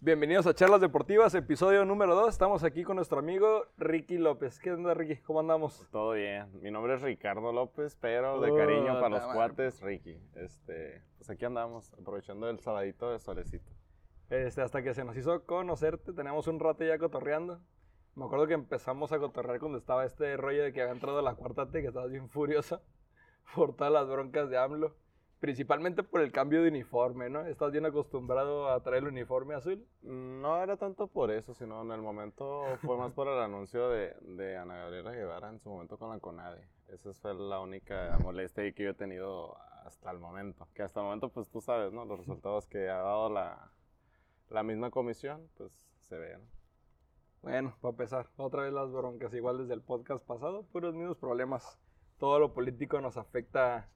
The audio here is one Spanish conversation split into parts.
Bienvenidos a Charlas Deportivas, episodio número 2. Estamos aquí con nuestro amigo Ricky López. ¿Qué onda, Ricky? ¿Cómo andamos? Todo bien. Mi nombre es Ricardo López, pero de cariño para los cuates, Ricky. Este, pues aquí andamos, aprovechando el sabadito de solecito. Este, hasta que se nos hizo conocerte, tenemos un rato ya cotorreando. Me acuerdo que empezamos a cotorrear cuando estaba este rollo de que había entrado la cuarta T, que estabas bien furiosa por todas las broncas de AMLO. Principalmente por el cambio de uniforme, ¿no? ¿Estás bien acostumbrado a traer el uniforme azul? No era tanto por eso, sino en el momento fue más por el anuncio de, de Ana Gabriela Guevara en su momento con la CONADE. Esa fue la única molestia que yo he tenido hasta el momento. Que hasta el momento, pues tú sabes, ¿no? Los resultados que ha dado la, la misma comisión, pues se ven. Bueno, para empezar, otra vez las broncas, igual desde el podcast pasado, puros mismos problemas. Todo lo político nos afecta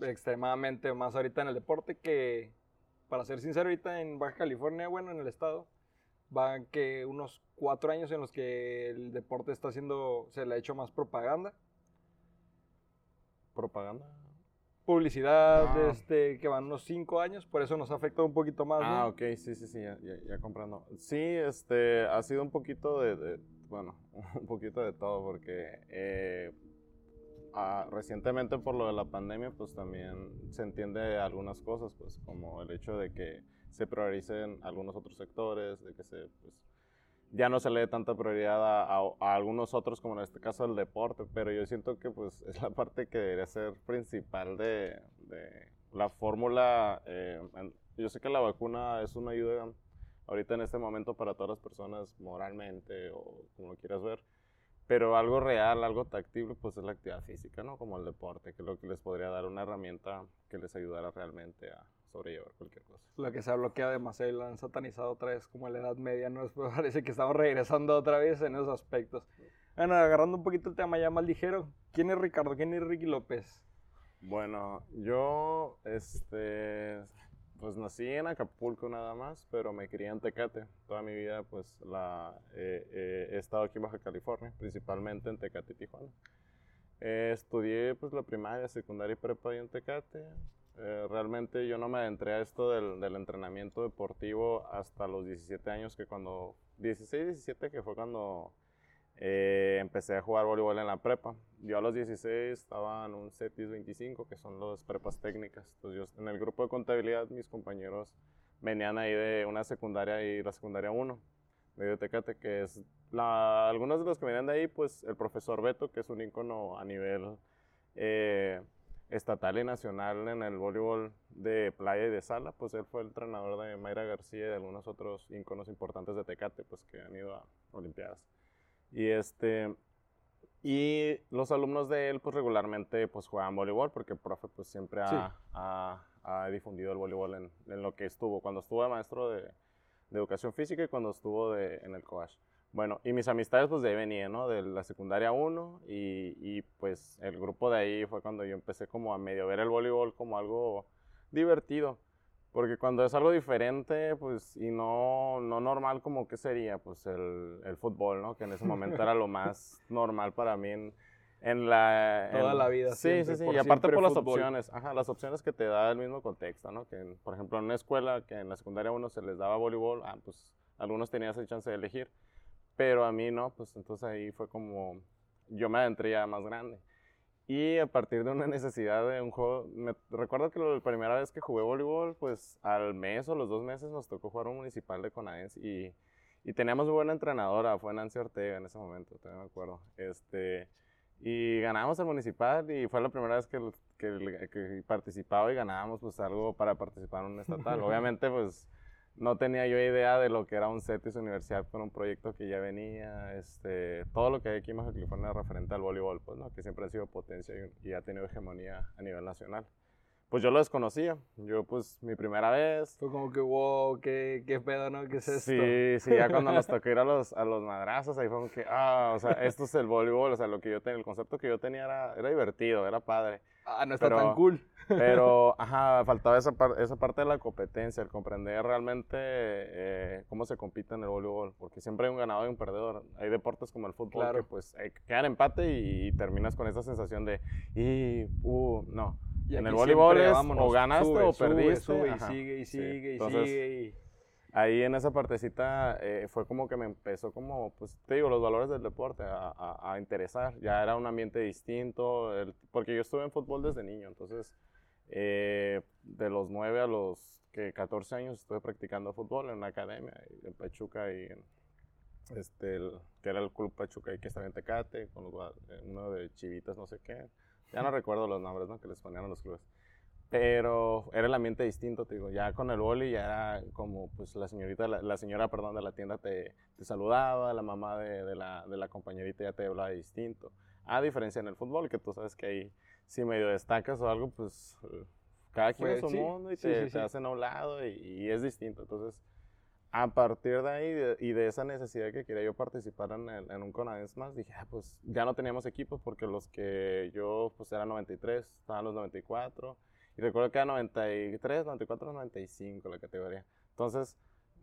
extremadamente más ahorita en el deporte que, para ser sincero, ahorita en Baja California, bueno, en el estado, van que unos cuatro años en los que el deporte está haciendo, se le ha hecho más propaganda. ¿Propaganda? Publicidad, ah. este, que van unos cinco años, por eso nos ha afectado un poquito más. Ah, ok, sí, sí, sí, ya, ya, comprando. Sí, este, ha sido un poquito de, bueno, un poquito de todo, porque eh, recientemente por lo de la pandemia, pues también se entiende algunas cosas, pues como el hecho de que se prioricen algunos otros sectores, de que se, pues, ya no se le dé tanta prioridad a, algunos otros, como en este caso el deporte, pero yo siento que pues es la parte que debería ser principal de, de la fórmula. Eh, yo sé que la vacuna es una ayuda ahorita en este momento para todas las personas moralmente o como lo quieras ver, pero algo real, algo tactible, pues es la actividad física, ¿no? Como el deporte, que es lo que les podría dar una herramienta que les ayudara realmente a sobrellevar cualquier cosa. Lo que se ha bloqueado demasiado y lo han satanizado otra vez como la Edad Media, ¿no? parece que estamos regresando otra vez en esos aspectos. Bueno, agarrando un poquito el tema ya más ligero, ¿quién es Ricardo? ¿Quién es Ricky López? Bueno, yo, este, pues nací en Acapulco nada más, pero me crié en Tecate. Toda mi vida pues la, he estado aquí en Baja California, principalmente en Tecate y Tijuana. estudié pues la primaria, secundaria y prepa en Tecate. Eh, realmente yo no me adentré a esto del, del, entrenamiento deportivo hasta los 17 años, que cuando, 16, 17, que fue cuando eh, empecé a jugar voleibol en la prepa. Yo a los 16 estaba en un CETIS 25, que son las prepas técnicas. Entonces yo en el grupo de contabilidad, mis compañeros venían ahí de una secundaria y la secundaria 1, de Tecate, que es algunos de los que venían de ahí, pues el profesor Beto, que es un ícono a nivel eh, estatal y nacional en el voleibol de playa y de sala, pues él fue el entrenador de Mayra García y de algunos otros íconos importantes de Tecate, pues que han ido a Olimpiadas. Y este, y los alumnos de él, pues regularmente, pues juegan voleibol, porque el profe, pues siempre ha, ha, difundido el voleibol en, en, lo que estuvo, cuando estuvo de maestro de, de educación física y cuando estuvo de, en el COASH. Bueno, y mis amistades, pues de ahí venían, ¿no? De la secundaria 1, y, y pues el grupo de ahí fue cuando yo empecé como a medio ver el voleibol como algo divertido. Porque cuando es algo diferente, pues, y no, no normal, como que sería, pues, el, el fútbol, ¿no? Que en ese momento era lo más normal para mí en, en la... Toda la vida. Sí, sí, sí, y aparte por las opciones, ajá, las opciones que te da el mismo contexto, ¿no? Que, por ejemplo, en una escuela que en la secundaria uno se les daba voleibol, ah, pues, algunos tenían esa chance de elegir, pero a mí no, pues, entonces ahí fue como, yo me adentré ya más grande. Y a partir de una necesidad de un juego, me recuerdo que la primera vez que jugué voleibol, pues al mes o los dos meses nos tocó jugar un municipal de Conaense y, y teníamos una buena entrenadora, fue Nancy Ortega en ese momento, todavía me acuerdo. Este, y ganamos el municipal y fue la primera vez que, que, que participaba y ganábamos pues algo para participar en un estatal. Obviamente pues no tenía yo idea de lo que era un CETIS universidad con un proyecto que ya venía, este, todo lo que hay aquí en Baja California referente al voleibol, pues, ¿no? que siempre ha sido potencia y, ha tenido hegemonía a nivel nacional. Pues yo lo desconocía, yo pues mi primera vez. Fue como que, wow, qué, qué pedo, ¿no? ¿Qué es esto? Sí, sí, ya cuando nos tocó ir a los, a los madrazos, ahí fue como que, ah, o sea, esto es el voleibol, o sea, lo que yo tenía, el concepto que yo tenía era, era divertido, era padre. Ah, no está tan cool. Pero, ajá, faltaba esa, esa parte de la competencia, el comprender realmente eh, cómo se compite en el voleibol, porque siempre hay un ganador y un perdedor. Hay deportes como el fútbol que pues hay que quedar empate y, terminas con esa sensación de, y, uh, no. en el voleibol es o ganaste o perdiste. y sigue y sigue y sigue. Ahí en esa partecita eh, fue como que me empezó como, pues te digo, los valores del deporte a, a- a interesar. Ya era un ambiente distinto, porque yo estuve en fútbol desde niño, entonces eh, de los 9 a los que 14 años estuve practicando fútbol en una academia en Pachuca y este, que era el Club Pachuca y que estaba en Tecate, con los eh, uno de Chivitas, no sé qué. Ya no recuerdo los nombres ¿no? que les ponían a los clubes. Pero era el ambiente distinto, te digo, ya con el boli ya era como, pues la señorita, la, la señora, perdón, de la tienda te, te saludaba, la mamá de, de la, de la compañerita ya te hablaba distinto. A diferencia en el fútbol, que tú sabes que ahí si medio destacas o algo, pues eh, cada quien Pues, es su sí, mundo y sí, te, sí, te hacen a un lado y, y es distinto. Entonces, a partir de ahí de- y de esa necesidad que quería yo participar en, el- en un Conadens más, dije, ah, pues ya no teníamos equipos porque los que yo, pues eran 93, estaban los 94. Y recuerdo que era 93, 94, 95 la categoría. Entonces,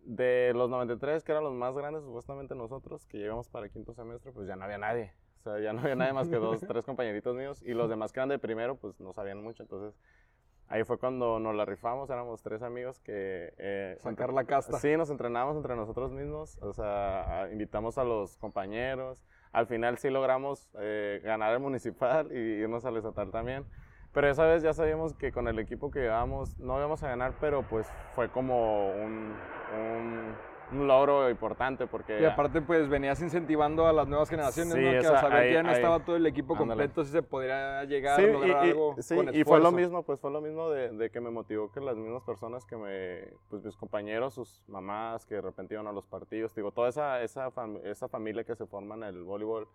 de los 93, que eran los más grandes, supuestamente nosotros, que llegamos para el quinto semestre, pues ya no había nadie. O sea, ya no había nadie más que dos, tres compañeritos míos. Y los demás que eran de primero, pues no sabían mucho. Entonces, ahí fue cuando nos la rifamos. Éramos tres amigos que... eh, Sacar la casta. Sí, nos entrenábamos entre nosotros mismos, o sea, invitamos a los compañeros. Al final sí logramos eh, ganar el municipal y irnos al estatal también. Pero esa vez ya sabíamos que con el equipo que llevábamos no íbamos a ganar, pero pues fue como un, un, un logro importante porque... Y aparte, pues venías incentivando a las nuevas generaciones, Sí, ¿no? Que al saber ahí- que ya no ahí- estaba todo el equipo completo, sí se podría llegar Sí, a lograr y, y- algo sí, con y fue lo mismo, pues fue lo mismo de, de que me motivó que las mismas personas que me, pues mis compañeros, sus mamás que de repente iban a los partidos, digo, toda esa, esa, fam- esa familia que se forma en el voleibol,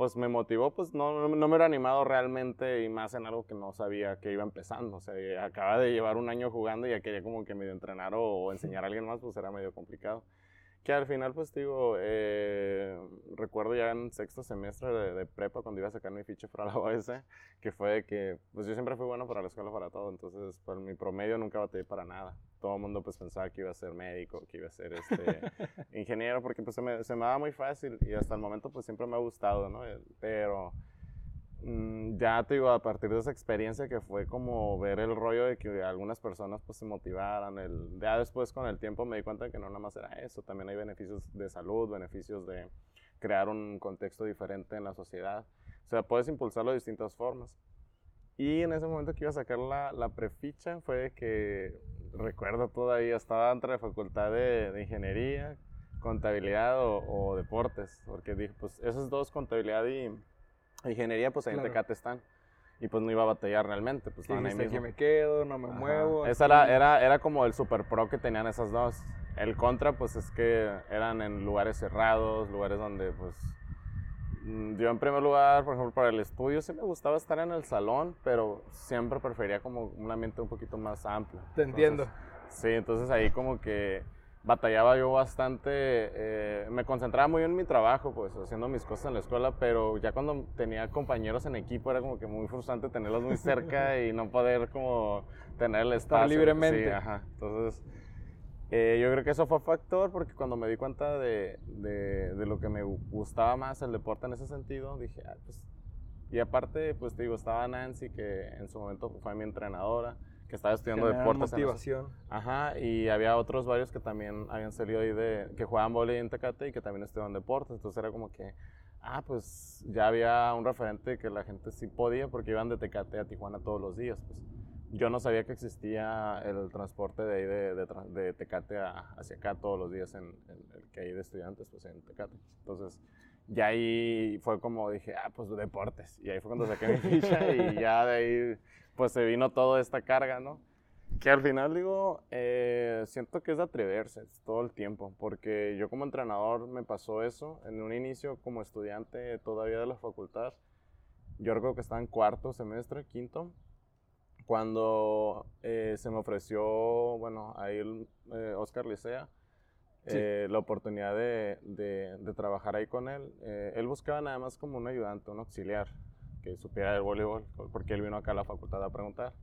pues me motivó, pues no, no, me hubiera animado realmente y más en algo que no sabía que iba empezando, o sea, acaba de llevar un año jugando y ya quería como que medio entrenar o, o enseñar a alguien más, pues era medio complicado. Que al final, pues digo, eh, recuerdo ya en sexto semestre de, de prepa cuando iba a sacar mi ficha para la OS, que fue que, pues yo siempre fui bueno para la escuela, para todo, entonces por mi promedio nunca batallé para nada. Todo el mundo pues pensaba que iba a ser médico, que iba a ser este, ingeniero, porque pues se me, se me daba muy fácil y hasta el momento pues siempre me ha gustado, ¿no? El- Pero mm, ya te digo, a partir de esa experiencia que fue como ver el rollo de que algunas personas pues se motivaran, el, ya después con el tiempo me di cuenta que no nada más era eso, también hay beneficios de salud, beneficios de crear un contexto diferente en la sociedad. O sea, puedes impulsarlo de distintas formas. Y en ese momento que iba a sacar la, la preficha fue que, recuerdo todavía, estaba entre la facultad de, de ingeniería, contabilidad o, o deportes, porque dije, pues esos dos, contabilidad y ingeniería, pues ahí en Claro. Tecate están. Y pues no iba a batallar realmente, pues Sí, ahí mismo. aquí me quedo, no me Ajá. muevo. Esa aquí". era, era, era como el super pro que tenían esas dos. El contra, pues es que eran en lugares cerrados, lugares donde, pues. Mm, Yo en primer lugar, por ejemplo, para el estudio sí me gustaba estar en el salón, pero siempre prefería como un ambiente un poquito más amplio. Te entiendo. Entonces, sí, entonces ahí como que batallaba yo bastante, eh, me concentraba muy en mi trabajo, pues haciendo mis cosas en la escuela, pero ya cuando tenía compañeros en equipo era como que muy frustrante tenerlos muy cerca y no poder como tener el espacio. libremente. Sí, ajá. Entonces, eh, yo creo que eso fue factor porque cuando me di cuenta de, de, de lo que me gu- gustaba más el deporte en ese sentido, dije, ah, pues... Y aparte, pues te digo, estaba Nancy, que en su momento fue mi entrenadora, que estaba estudiando Generar deportes. en motivación. Ajá, y había otros varios que también habían salido ahí de, que jugaban voleibol en Tecate y que también estudiaban deportes, entonces era como que, ah, pues ya había un referente que la gente sí podía porque iban de Tecate a Tijuana todos los días, pues. Yo no sabía que existía el transporte de ahí de, de, de Tecate a- hacia acá todos los días en, en el que hay de estudiantes, pues en Tecate. Entonces, ya ahí fue como dije, ah, pues deportes. Y ahí fue cuando saqué mi ficha y ya de ahí, pues se vino toda esta carga, ¿no? Que al final digo, eh, siento que es de atreverse todo el tiempo, porque yo como entrenador me pasó eso, en un inicio como estudiante todavía de la facultad, yo recuerdo que estaba en cuarto semestre, quinto, cuando eh, se me ofreció, bueno, ahí el, eh, Oscar Licea, Sí. eh, la oportunidad de, de- de trabajar ahí con él. Eh, él buscaba nada más como un ayudante, un auxiliar, que supiera del voleibol, porque él vino acá a la facultad a preguntar.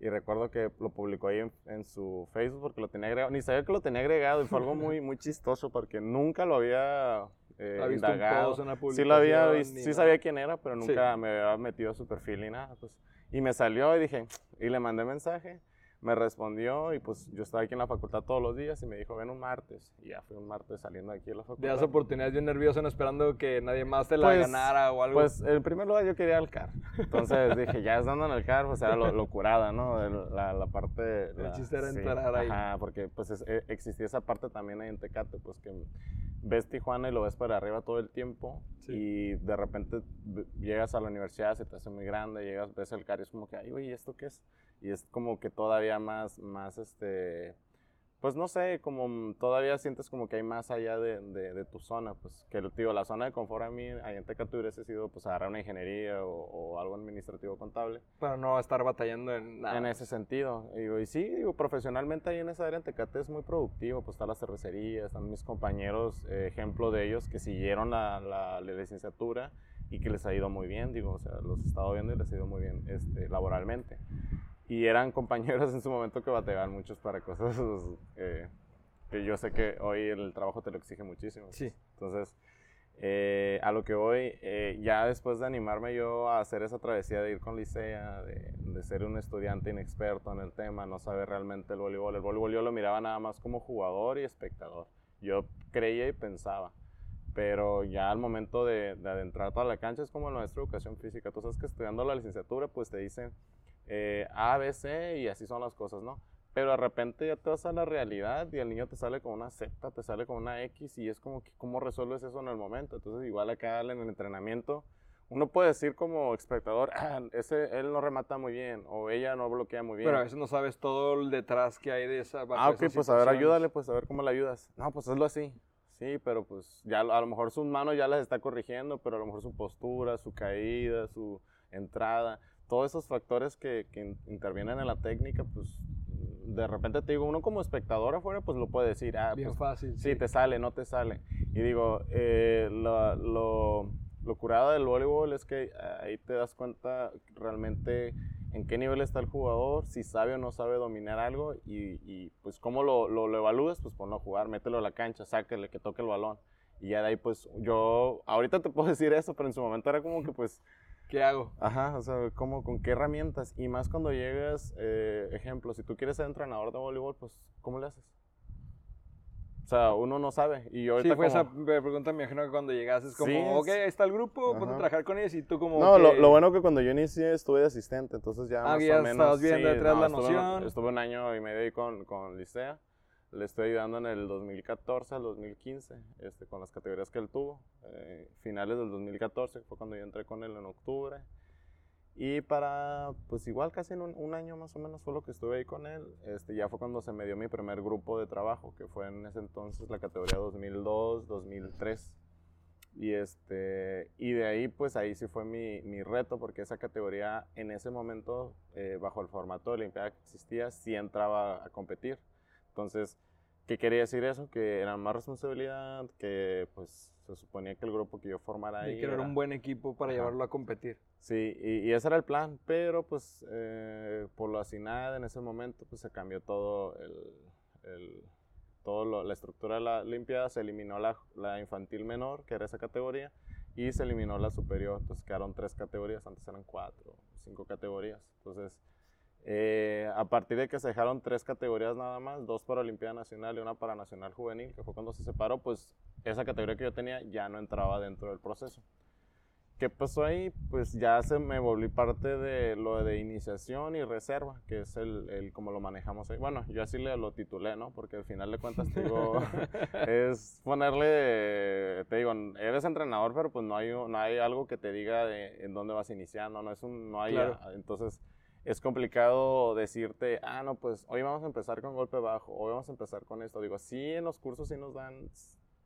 Y recuerdo que lo publicó ahí en, en su Facebook porque lo tenía agregado. Ni sabía que lo tenía agregado y fue algo muy, muy chistoso porque nunca lo había eh, ¿Ha visto un indagado. Sí lo había visto, sí nada? sabía quién era, pero Sí. nunca me había metido a su perfil ni nada. Pues. Y me salió y dije, y le mandé mensaje. me respondió y pues yo estaba aquí en la facultad todos los días y me dijo, ven un martes. Y ya fui un martes saliendo aquí a la facultad. De las oportunidades bien nervioso, no esperando que nadie más te la pues, ganara o algo. Pues en primer lugar yo quería el CAR. Entonces dije, ya estando en el CAR, pues era lo, curada, ¿no? La, la parte... El chiste era entrar ahí. Ajá, porque pues e, existía esa parte también ahí en Tecate, pues que ves Tijuana y lo ves para arriba todo el tiempo y de repente llegas a la universidad, se te hace muy grande, llegas, ves el CAR y es como que, ay, güey, ¿esto qué es? y es como que todavía más, más este, pues no sé, como todavía sientes como que hay más allá de, de, tu zona, pues que digo, la zona de confort a mí, ahí en Tecate hubiese sido pues agarrar una ingeniería o, algo administrativo contable. Pero no estar batallando en nada. En ese sentido, y, digo, y sí, digo, profesionalmente ahí en esa área en Tecate es muy productivo, pues está la cervecería, están mis compañeros, eh, ejemplo de ellos que siguieron la, la, la, licenciatura y que les ha ido muy bien, digo, o sea, los he estado viendo y les ha ido muy bien este, laboralmente y eran compañeros en su momento que bateaban muchos para cosas eh, que yo sé que hoy el trabajo te lo exige muchísimo. Sí. Entonces, eh, a lo que voy, eh, ya después de animarme yo a hacer esa travesía de ir con Licea, de, de, ser un estudiante inexperto en el tema, no saber realmente el voleibol, el voleibol yo lo miraba nada más como jugador y espectador. Yo creía y pensaba, pero ya al momento de, de adentrar toda la cancha es como nuestra educación física. Tú sabes que estudiando la licenciatura, pues te dicen eh, A, B, C y así son las cosas, ¿no? Pero de repente ya te vas a la realidad y el niño te sale con una Z, te sale con una X y es como que cómo resuelves eso en el momento. Entonces igual acá en el entrenamiento uno puede decir como espectador, ah, ese, él no remata muy bien o ella no bloquea muy bien. Pero a veces no sabes todo el detrás que hay de esa. Ah, ok, pues a ver, ayúdale, pues a ver cómo le ayudas. No, pues hazlo así. Sí, pero pues ya a lo mejor sus manos ya las está corrigiendo, pero a lo mejor su postura, su caída, su entrada todos esos factores que, que, intervienen en la técnica, pues de repente te digo, uno como espectador afuera, pues lo puede decir. Ah, Bien pues, fácil. Sí, te sale, no te sale. Y digo, eh, lo, lo, lo, curado del voleibol es que ahí te das cuenta realmente en qué nivel está el jugador, si sabe o no sabe dominar algo y, y pues cómo lo, lo, lo, evalúas, pues ponlo a jugar, mételo a la cancha, sáquele, que toque el balón. Y ya de ahí, pues yo, ahorita te puedo decir eso, pero en su momento era como que pues ¿Qué hago? Ajá, o sea, ¿cómo, ¿con qué herramientas? Y más cuando llegas, eh, ejemplo, si tú quieres ser entrenador de voleibol, pues, ¿cómo le haces? O sea, uno no sabe. Y yo sí, fue esa pregunta, me imagino que cuando llegas es como, ok, ahí está el grupo, puedo trabajar con ellos y tú como No, lo, lo, bueno que cuando yo inicié estuve de asistente, entonces ya ah, más ya o menos... estabas viendo sí, detrás no, la estuve, noción. Estuve un año y medio ahí con, con Licea. Le estoy ayudando en el 2014 al 2015, este, con las categorías que él tuvo. Eh, finales del 2014 fue cuando yo entré con él en octubre. Y para, pues igual casi en un, año más o menos fue lo que estuve ahí con él. Este, ya fue cuando se me dio mi primer grupo de trabajo, que fue en ese entonces la categoría 2002, 2003. Y, este, y de ahí, pues ahí sí fue mi, mi reto, porque esa categoría en ese momento, eh, bajo el formato de Olimpiada que existía, sí entraba a competir. Entonces, ¿qué quería decir eso? Que era más responsabilidad, que pues se suponía que el grupo que yo formara ahí. Y que era un buen equipo para llevarlo a competir. Sí, y, ese era el plan, pero pues eh, por lo asignado en ese momento pues se cambió todo el, el todo la estructura de la limpiada, se eliminó la, la, infantil menor, que era esa categoría, y se eliminó la superior, entonces quedaron tres categorías, antes eran cuatro, cinco categorías, entonces eh, a partir de que se dejaron tres categorías nada más, dos para Olimpiada Nacional y una para Nacional Juvenil, que fue cuando se separó, pues esa categoría que yo tenía ya no entraba dentro del proceso. ¿Qué pasó ahí? Pues ya se me volví parte de lo de iniciación y reserva, que es el, el como lo manejamos ahí. Bueno, yo así le lo titulé, ¿no? Porque al final de cuentas, te digo, es ponerle, te digo, eres entrenador, pero pues no hay, no hay algo que te diga de, en dónde vas iniciando, no es un, no hay, entonces es complicado decirte, ah, no, pues hoy vamos a empezar con golpe bajo, hoy vamos a empezar con esto. Digo, sí, en los cursos sí nos dan,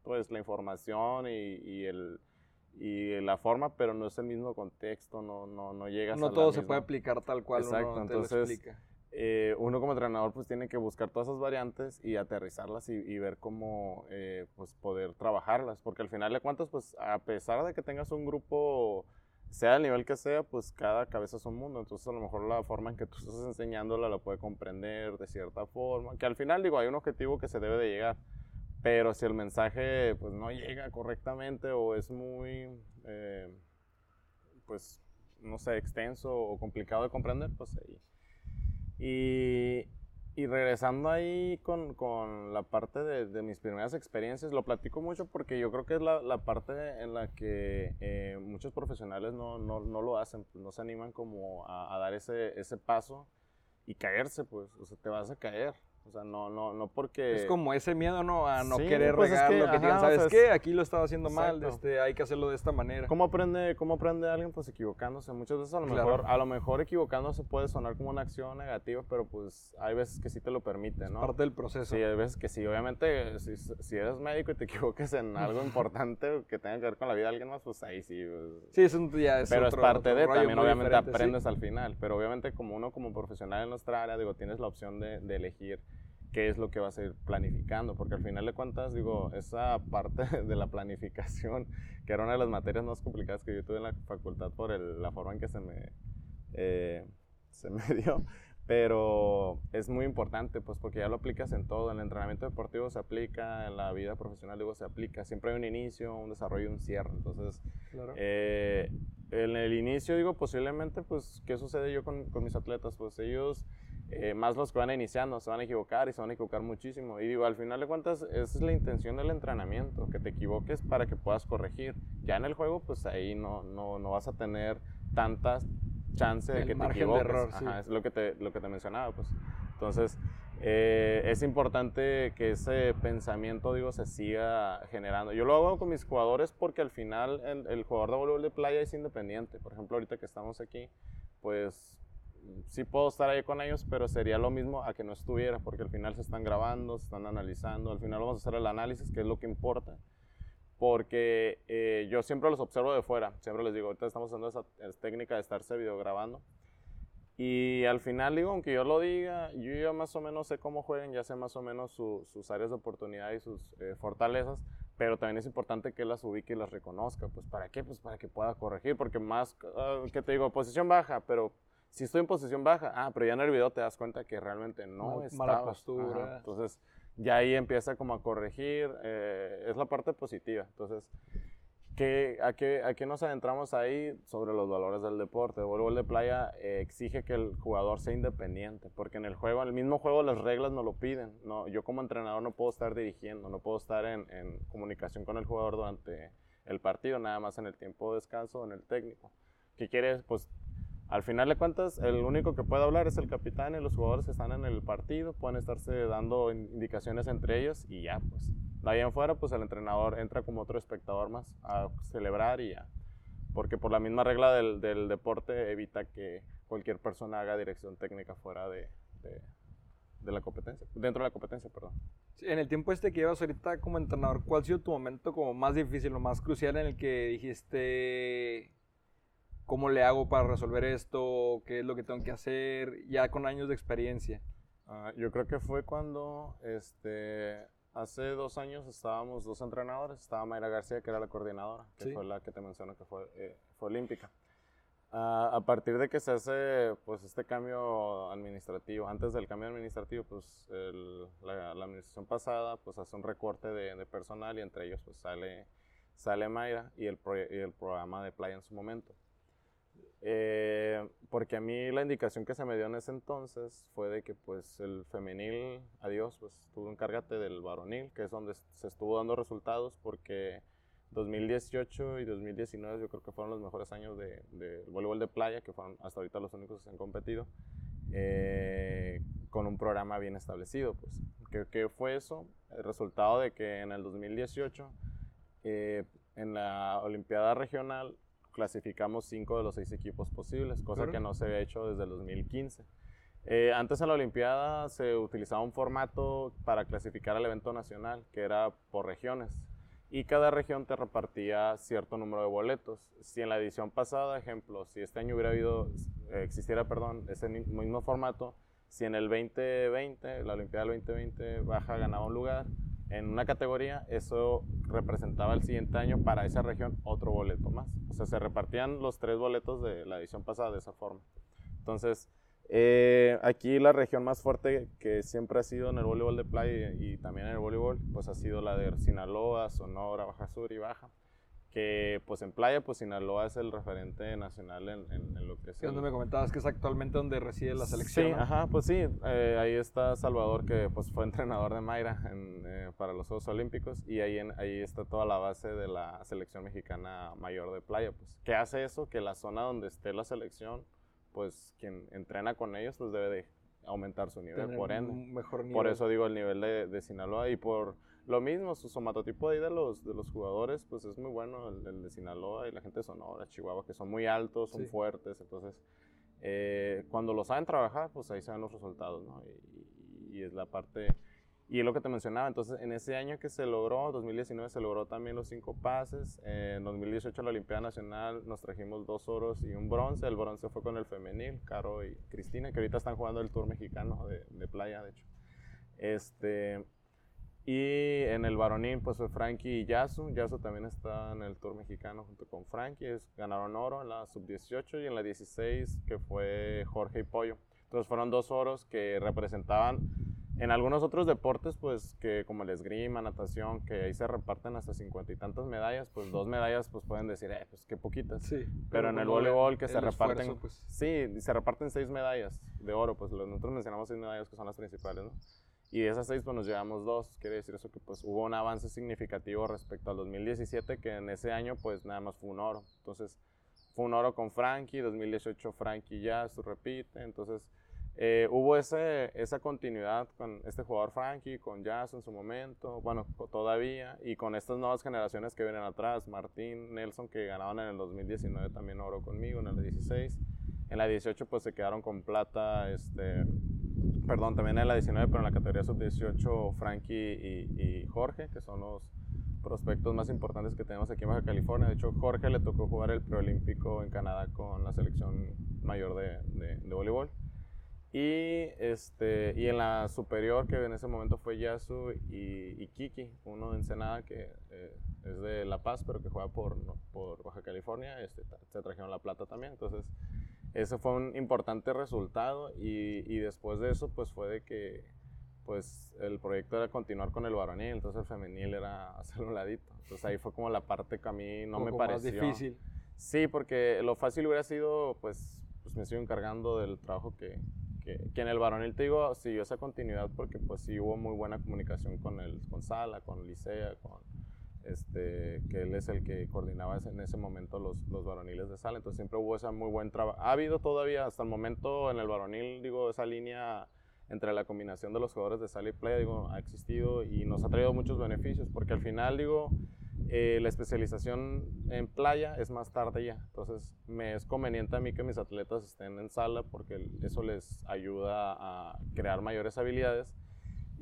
pues, la información y, y el y la forma, pero no es el mismo contexto, no, no, no llegas no a No todo se puede aplicar tal cual Exacto, uno entonces, lo explica. Eh, uno como entrenador pues tiene que buscar todas esas variantes y aterrizarlas y, y ver cómo eh, pues poder trabajarlas, porque al final de cuentas pues a pesar de que tengas un grupo sea el nivel que sea, pues cada cabeza es un mundo. Entonces, a lo mejor la forma en que tú estás enseñándola la puede comprender de cierta forma. Que al final, digo, hay un objetivo que se debe de llegar. Pero si el mensaje, pues, no llega correctamente o es muy, eh, pues, no sé, extenso o complicado de comprender, pues ahí. Y y regresando ahí con, con la parte de, de, mis primeras experiencias, lo platico mucho porque yo creo que es la, la parte en la que eh, muchos profesionales no, no, no, lo hacen, no se animan como a, a, dar ese, ese paso y caerse, pues, o sea, te vas a caer. O sea, no, no, no porque... Es como ese miedo, ¿no? A no querer pues regarlo, que, que digan, ¿sabes qué? Aquí lo estaba haciendo mal, este, hay que hacerlo de esta manera. ¿Cómo aprende, ¿Cómo aprende alguien? Pues equivocándose. Muchas veces a lo, mejor, a lo mejor equivocándose puede sonar como una acción negativa, pero pues hay veces que sí te lo permite, ¿no? parte del proceso. Sí, hay veces que sí. Obviamente, si, si eres médico y te equivoques en algo importante que tenga que ver con la vida de alguien más, pues ahí sí. Pues, sí, es un, ya es Pero es parte de, también obviamente aprendes al final. Pero obviamente como uno como profesional en nuestra área, digo, tienes la opción de, de elegir qué es lo que vas a ir planificando, porque al final de cuentas, digo, esa parte de la planificación, que era una de las materias más complicadas que yo tuve en la facultad por el, la forma en que se me, eh, se me dio, pero es muy importante, pues porque ya lo aplicas en todo, en el entrenamiento deportivo se aplica, en la vida profesional, digo, se aplica, siempre hay un inicio, un desarrollo y un cierre, entonces, eh, en el inicio, digo, posiblemente, pues, ¿qué sucede yo con, con mis atletas? Pues ellos eh, más los que van iniciando, se van a equivocar y se van a equivocar muchísimo. Y digo, al final de cuentas, esa es la intención del entrenamiento, que te equivoques para que puedas corregir. Ya en el juego, pues ahí no, no, no vas a tener tantas chances de que te equivoques. De error, sí. Es lo que te, lo que te mencionaba, pues. Entonces, eh, es importante que ese pensamiento, digo, se siga generando. Yo lo hago con mis jugadores porque al final el, el jugador de voleibol de playa es independiente. Por ejemplo, ahorita que estamos aquí, pues sí puedo estar ahí con ellos, pero sería lo mismo a que no estuviera, porque al final se están grabando, se están analizando, al final vamos a hacer el análisis, que es lo que importa. Porque eh, yo siempre los observo de fuera, siempre les digo, ahorita estamos usando esa, técnica de estarse videograbando. Y al final digo, aunque yo lo diga, yo ya más o menos sé cómo juegan, ya sé más o menos sus áreas de oportunidad y sus eh, fortalezas, pero también es importante que las ubique y las reconozca. Pues ¿para qué? Pues para que pueda corregir, porque más, uh, ¿qué te digo? Posición baja, pero si estoy en posición baja, ah, pero ya en el video te das cuenta que realmente no es Mala postura. entonces, ya ahí empieza como a corregir, eh, es la parte positiva. Entonces, ¿qué, a, qué, ¿a qué nos adentramos ahí? Sobre los valores del deporte. El voleibol de playa eh, exige que el jugador sea independiente, porque en el juego, en el mismo juego, las reglas no lo piden. No, yo como entrenador no puedo estar dirigiendo, no puedo estar en, en comunicación con el jugador durante el partido, nada más en el tiempo de descanso o en el técnico. ¿Qué quieres? Pues al final de cuentas, el único que puede hablar es el capitán y los jugadores que están en el partido, pueden estarse dando indicaciones entre ellos y ya, pues. De ahí en fuera, pues el entrenador entra como otro espectador más a celebrar y ya. Porque por la misma regla del, deporte evita que cualquier persona haga dirección técnica fuera de, la competencia, dentro de la competencia, perdón. en el tiempo este que llevas ahorita como entrenador, ¿cuál ha sido tu momento como más difícil, lo más crucial en el que dijiste, cómo le hago para resolver esto, qué es lo que tengo que hacer, ya con años de experiencia. Uh, yo creo que fue cuando, este, hace dos años estábamos dos entrenadores, estaba Mayra García, que era la coordinadora, que fue la que te menciono que fue, eh, fue olímpica. Uh, a partir de que se hace pues este cambio administrativo, antes del cambio administrativo, pues el, la, la, administración pasada pues hace un recorte de, de, personal y entre ellos pues sale, sale Mayra y el, y el programa de playa en su momento. Eh, porque a mí la indicación que se me dio en ese entonces fue de que pues el femenil, adiós, pues tú encárgate del varonil, que es donde se estuvo dando resultados porque 2018 y 2019 yo creo que fueron los mejores años del de, de voleibol de playa, que fueron hasta ahorita los únicos que se han competido, eh, con un programa bien establecido. Pues. ¿Qué, ¿Qué, fue eso? El resultado de que en el 2018, eh, en la Olimpiada Regional, clasificamos cinco de los seis equipos posibles, cosa que no se había hecho desde el 2015. Eh, antes en la Olimpiada se utilizaba un formato para clasificar al evento nacional, que era por regiones, y cada región te repartía cierto número de boletos. Si en la edición pasada, ejemplo, si este año hubiera habido, eh, existiera, perdón, ese mismo formato, si en el 2020, la Olimpiada del 2020, Baja ganaba un lugar, en una categoría, eso representaba el siguiente año para esa región otro boleto más. O sea, se repartían los tres boletos de la edición pasada de esa forma. Entonces, eh, aquí la región más fuerte que siempre ha sido en el voleibol de playa y, también en el voleibol, pues ha sido la de Sinaloa, Sonora, Baja Sur y Baja, que pues en playa, pues Sinaloa es el referente nacional en, en, lo que es... Que donde me comentabas que es actualmente donde reside la selección. Sí, ajá, pues sí, eh, ahí está Salvador que pues fue entrenador de Mayra eh, para los Juegos Olímpicos y ahí, ahí está toda la base de la selección mexicana mayor de playa, pues. ¿Qué hace eso? Que la zona donde esté la selección, pues quien entrena con ellos pues debe de aumentar su nivel, por ende. Mejor nivel. Por eso digo el nivel de, de Sinaloa y por lo mismo, su somatotipo ahí de los, de los jugadores, pues es muy bueno, el, de Sinaloa y la gente de Sonora, Chihuahua, que son muy altos, son fuertes, entonces eh, cuando lo saben trabajar, pues ahí se ven los resultados, ¿no? Y, es la parte, y es lo que te mencionaba, entonces en ese año que se logró, 2019, se logró también los cinco pases, en 2018 la Olimpiada Nacional nos trajimos dos oros y un bronce, el bronce fue con el femenil, Caro y Cristina, que ahorita están jugando el Tour Mexicano de, de playa, de hecho. Este, y en el varonil, pues fue Frankie y Yasu. Yasu también está en el Tour mexicano junto con Frankie. Es, ganaron oro en la sub-18 y en la 16, que fue Jorge y Pollo. Entonces fueron dos oros que representaban en algunos otros deportes, pues que como el esgrima, natación, que ahí se reparten hasta cincuenta y tantas medallas, pues dos medallas pues pueden decir, eh, pues qué poquitas. Sí. Pero, en el voleibol que se reparten, pues. sí, se reparten seis medallas de oro, pues nosotros mencionamos seis medallas que son las principales, ¿no? Y de esas seis, pues nos llevamos dos. Quiere decir eso que pues hubo un avance significativo respecto al 2017, que en ese año pues nada más fue un oro. Entonces fue un oro con Frankie, 2018 Frankie ya, se repite. Entonces eh, hubo ese, esa continuidad con este jugador Frankie, con Jazz en su momento, bueno, todavía, y con estas nuevas generaciones que vienen atrás, Martín, Nelson, que ganaban en el 2019 también oro conmigo, en el 16. En la 18 pues se quedaron con plata, este perdón, también en la 19, pero en la categoría sub-18, Frankie y, Jorge, que son los prospectos más importantes que tenemos aquí en Baja California. De hecho, Jorge le tocó jugar el preolímpico en Canadá con la selección mayor de, de, voleibol. Y, este, y en la superior, que en ese momento fue Yasu y, Kiki, uno de Ensenada que eh, es de La Paz, pero que juega por, por Baja California, este, se trajeron la plata también. Entonces, ese fue un importante resultado y, y, después de eso pues fue de que pues el proyecto era continuar con el varonil, entonces el femenil era hacer un ladito. Entonces ahí fue como la parte que a mí no me pareció. más difícil. Sí, porque lo fácil hubiera sido pues, pues me sigo encargando del trabajo que, que, que, en el varonil te digo siguió esa continuidad porque pues sí hubo muy buena comunicación con el con Sala, con Licea, con este, que él es el que coordinaba en ese momento los, los varoniles de sala, entonces siempre hubo esa muy buen trabajo. Ha habido todavía hasta el momento en el varonil, digo, esa línea entre la combinación de los jugadores de sala y playa, digo, ha existido y nos ha traído muchos beneficios, porque al final, digo, eh, la especialización en playa es más tarde ya, entonces me es conveniente a mí que mis atletas estén en sala porque eso les ayuda a crear mayores habilidades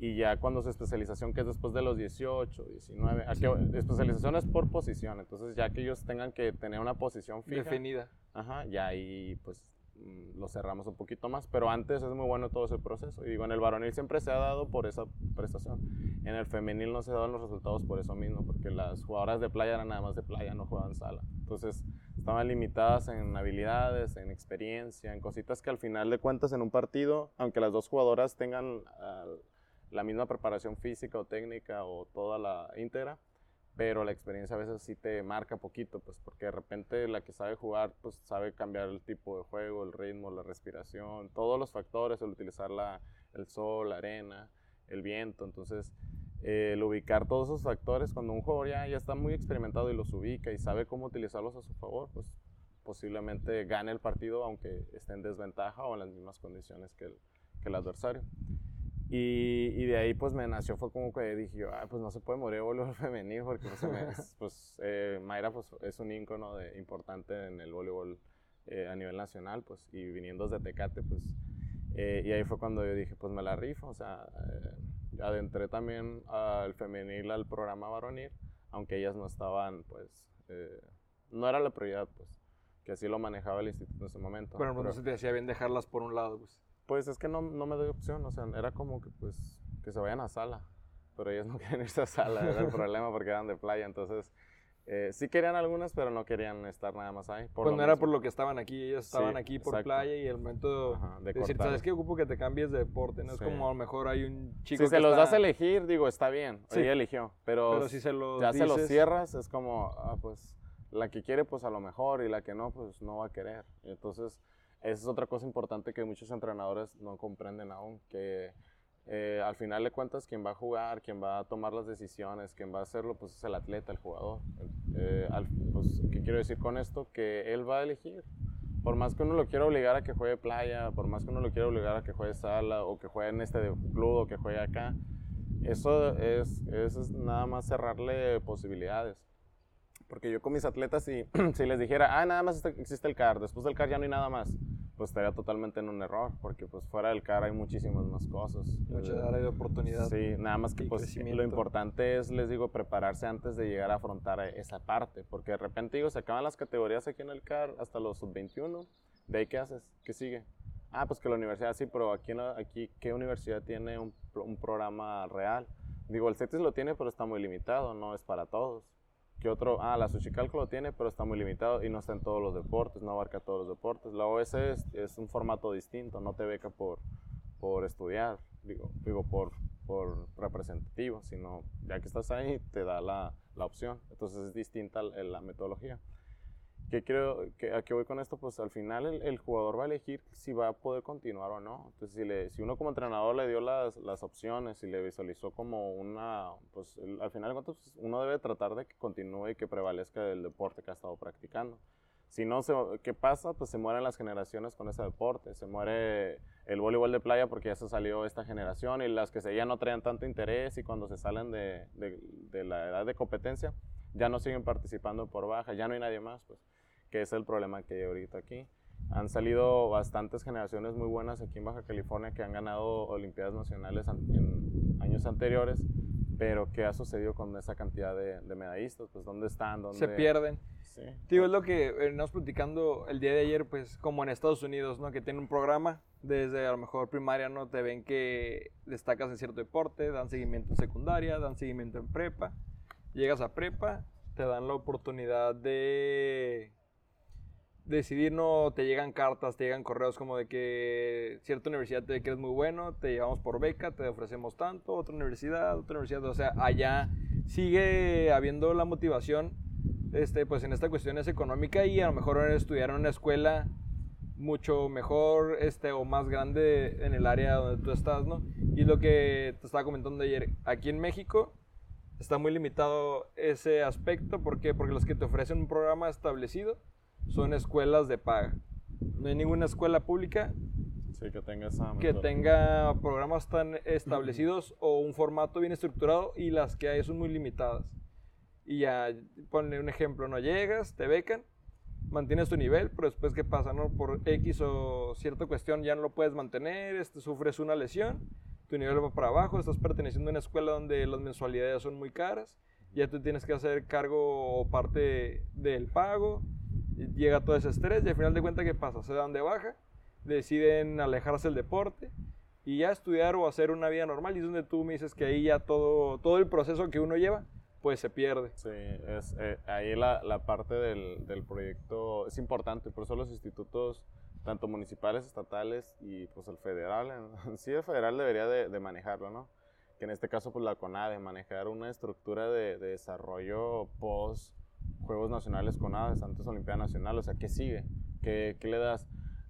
y ya cuando su especialización, que es después de los 18, 19, aquí, especialización es por posición, entonces ya que ellos tengan que tener una posición fija. Definida. Ajá, ya ahí pues mm, lo cerramos un poquito más, pero antes es muy bueno todo ese proceso. Y digo, en el varonil siempre se ha dado por esa prestación. En el femenil no se dan los resultados por eso mismo, porque las jugadoras de playa eran nada más de playa, no jugaban sala. Entonces estaban limitadas en habilidades, en experiencia, en cositas que al final de cuentas en un partido, aunque las dos jugadoras tengan la misma preparación física o técnica o toda la íntegra, pero la experiencia a veces sí te marca poquito, pues porque de repente la que sabe jugar, pues sabe cambiar el tipo de juego, el ritmo, la respiración, todos los factores, el utilizar la, el sol, la arena, el viento, entonces el ubicar todos esos factores, cuando un jugador ya, ya está muy experimentado y los ubica y sabe cómo utilizarlos a su favor, pues posiblemente gane el partido aunque esté en desventaja o en las mismas condiciones que el, que el adversario. Y, y, de ahí pues me nació, fue como que dije yo, pues no se puede morir el voleibol femenino porque pues, me, pues eh, Mayra pues es un ícono de, importante en el voleibol eh, a nivel nacional pues y viniendo desde Tecate pues eh, y ahí fue cuando yo dije pues me la rifo, o sea, adentré también al femenil al programa varonil, aunque ellas no estaban pues, no era la prioridad pues, que así lo manejaba el instituto en ese momento. Bueno, pues no se te hacía bien dejarlas por un lado pues. Pues es que no, no me doy opción, o sea, era como que pues que se vayan a sala, pero ellos no querían irse a sala, era el problema porque eran de playa, entonces eh, sí querían algunas, pero no querían estar nada más ahí. Por pues no era por lo que estaban aquí, ellos estaban aquí por playa y el momento de, decir, ¿sabes qué? Ocupo que te cambies de deporte, ¿no? Es como a lo mejor hay un chico Si se los das a elegir, digo, está bien, sí. ella eligió, pero, si se los ya se los cierras, es como, ah, pues La que quiere, pues a lo mejor, y la que no, pues no va a querer. Entonces, esa es otra cosa importante que muchos entrenadores no comprenden aún, que eh, al final de cuentas quien va a jugar, quien va a tomar las decisiones, quien va a hacerlo, pues es el atleta, el jugador. Eh, pues, ¿Qué quiero decir con esto? Que él va a elegir. Por más que uno lo quiera obligar a que juegue playa, por más que uno lo quiera obligar a que juegue sala, o que juegue en este club, o que juegue acá, eso es, es nada más cerrarle posibilidades. Porque yo con mis atletas, si, si les dijera, ah, nada más existe el CAR, después del CAR ya no hay nada más, pues estaría totalmente en un error, porque pues fuera del CAR hay muchísimas más cosas. Mucha área de oportunidad. Sí, nada más que pues lo importante es, les digo, prepararse antes de llegar a afrontar esa parte, porque de repente digo, se acaban las categorías aquí en el CAR hasta los sub-21, de ahí qué haces, qué sigue. Ah, pues que la universidad sí, pero aquí, aquí ¿qué universidad tiene un, un programa real? Digo, el CETIS lo tiene, pero está muy limitado, no es para todos que otro, ah, la Suchicalco lo tiene, pero está muy limitado y no está en todos los deportes, no abarca todos los deportes. La OS es, un formato distinto, no te beca por, por estudiar, digo, digo por, por representativo, sino ya que estás ahí te da la, la opción. Entonces es distinta la metodología. ¿Qué creo, que, ¿A qué voy con esto? Pues al final el, jugador va a elegir si va a poder continuar o no. Entonces, si, le, si uno como entrenador le dio las, las opciones y le visualizó como una, pues al final pues, uno debe tratar de que continúe y que prevalezca el deporte que ha estado practicando. Si no, ¿qué pasa? Pues se mueren las generaciones con ese deporte. Se muere el voleibol de playa porque ya se salió esta generación y las que seguían no traían tanto interés y cuando se salen de, de, de la edad de competencia ya no siguen participando por baja, ya no hay nadie más, pues que es el problema que hay ahorita aquí. Han salido bastantes generaciones muy buenas aquí en Baja California que han ganado Olimpiadas Nacionales en años anteriores, pero ¿qué ha sucedido con esa cantidad de, medallistas? Pues ¿dónde están? ¿Dónde... Se pierden. Sí. Tío, es lo que venimos platicando el día de ayer, pues como en Estados Unidos, ¿no? Que tiene un programa, desde a lo mejor primaria, ¿no? Te ven que destacas en cierto deporte, dan seguimiento en secundaria, dan seguimiento en prepa, llegas a prepa, te dan la oportunidad de decidir no te llegan cartas, te llegan correos como de que cierta universidad te eres muy bueno, te llevamos por beca, te ofrecemos tanto, otra universidad, otra universidad, o sea, allá sigue habiendo la motivación este pues en esta cuestión es económica y a lo mejor estudiar en una escuela mucho mejor este o más grande en el área donde tú estás, ¿no? Y lo que te estaba comentando ayer, aquí en México está muy limitado ese aspecto, ¿por qué? Porque los que te ofrecen un programa establecido son escuelas de paga. No hay ninguna escuela pública que, tenga, esa que tenga programas tan establecidos o un formato bien estructurado y las que hay son muy limitadas. Y ya, ponle un ejemplo, no llegas, te becan, mantienes tu nivel, pero después qué pasa, ¿no? Por X o cierta cuestión ya no lo puedes mantener, este, sufres una lesión, tu nivel va para abajo, estás perteneciendo a una escuela donde las mensualidades son muy caras, ya tú tienes que hacer cargo o parte del pago, llega todo ese estrés y al final de cuentas, ¿qué pasa? Se dan de baja, deciden alejarse del deporte y ya estudiar o hacer una vida normal. Y es donde tú me dices que ahí ya todo, todo el proceso que uno lleva, pues se pierde. Sí, es, eh, ahí la, la parte del, del, proyecto es importante, por eso los institutos, tanto municipales, estatales y pues el federal, sí el federal debería de, de manejarlo, ¿no? Que en este caso pues la CONADE, manejar una estructura de, de desarrollo post Juegos Nacionales con Aves, antes Olimpiada Nacional, o sea, ¿qué sigue? ¿Qué, qué le das?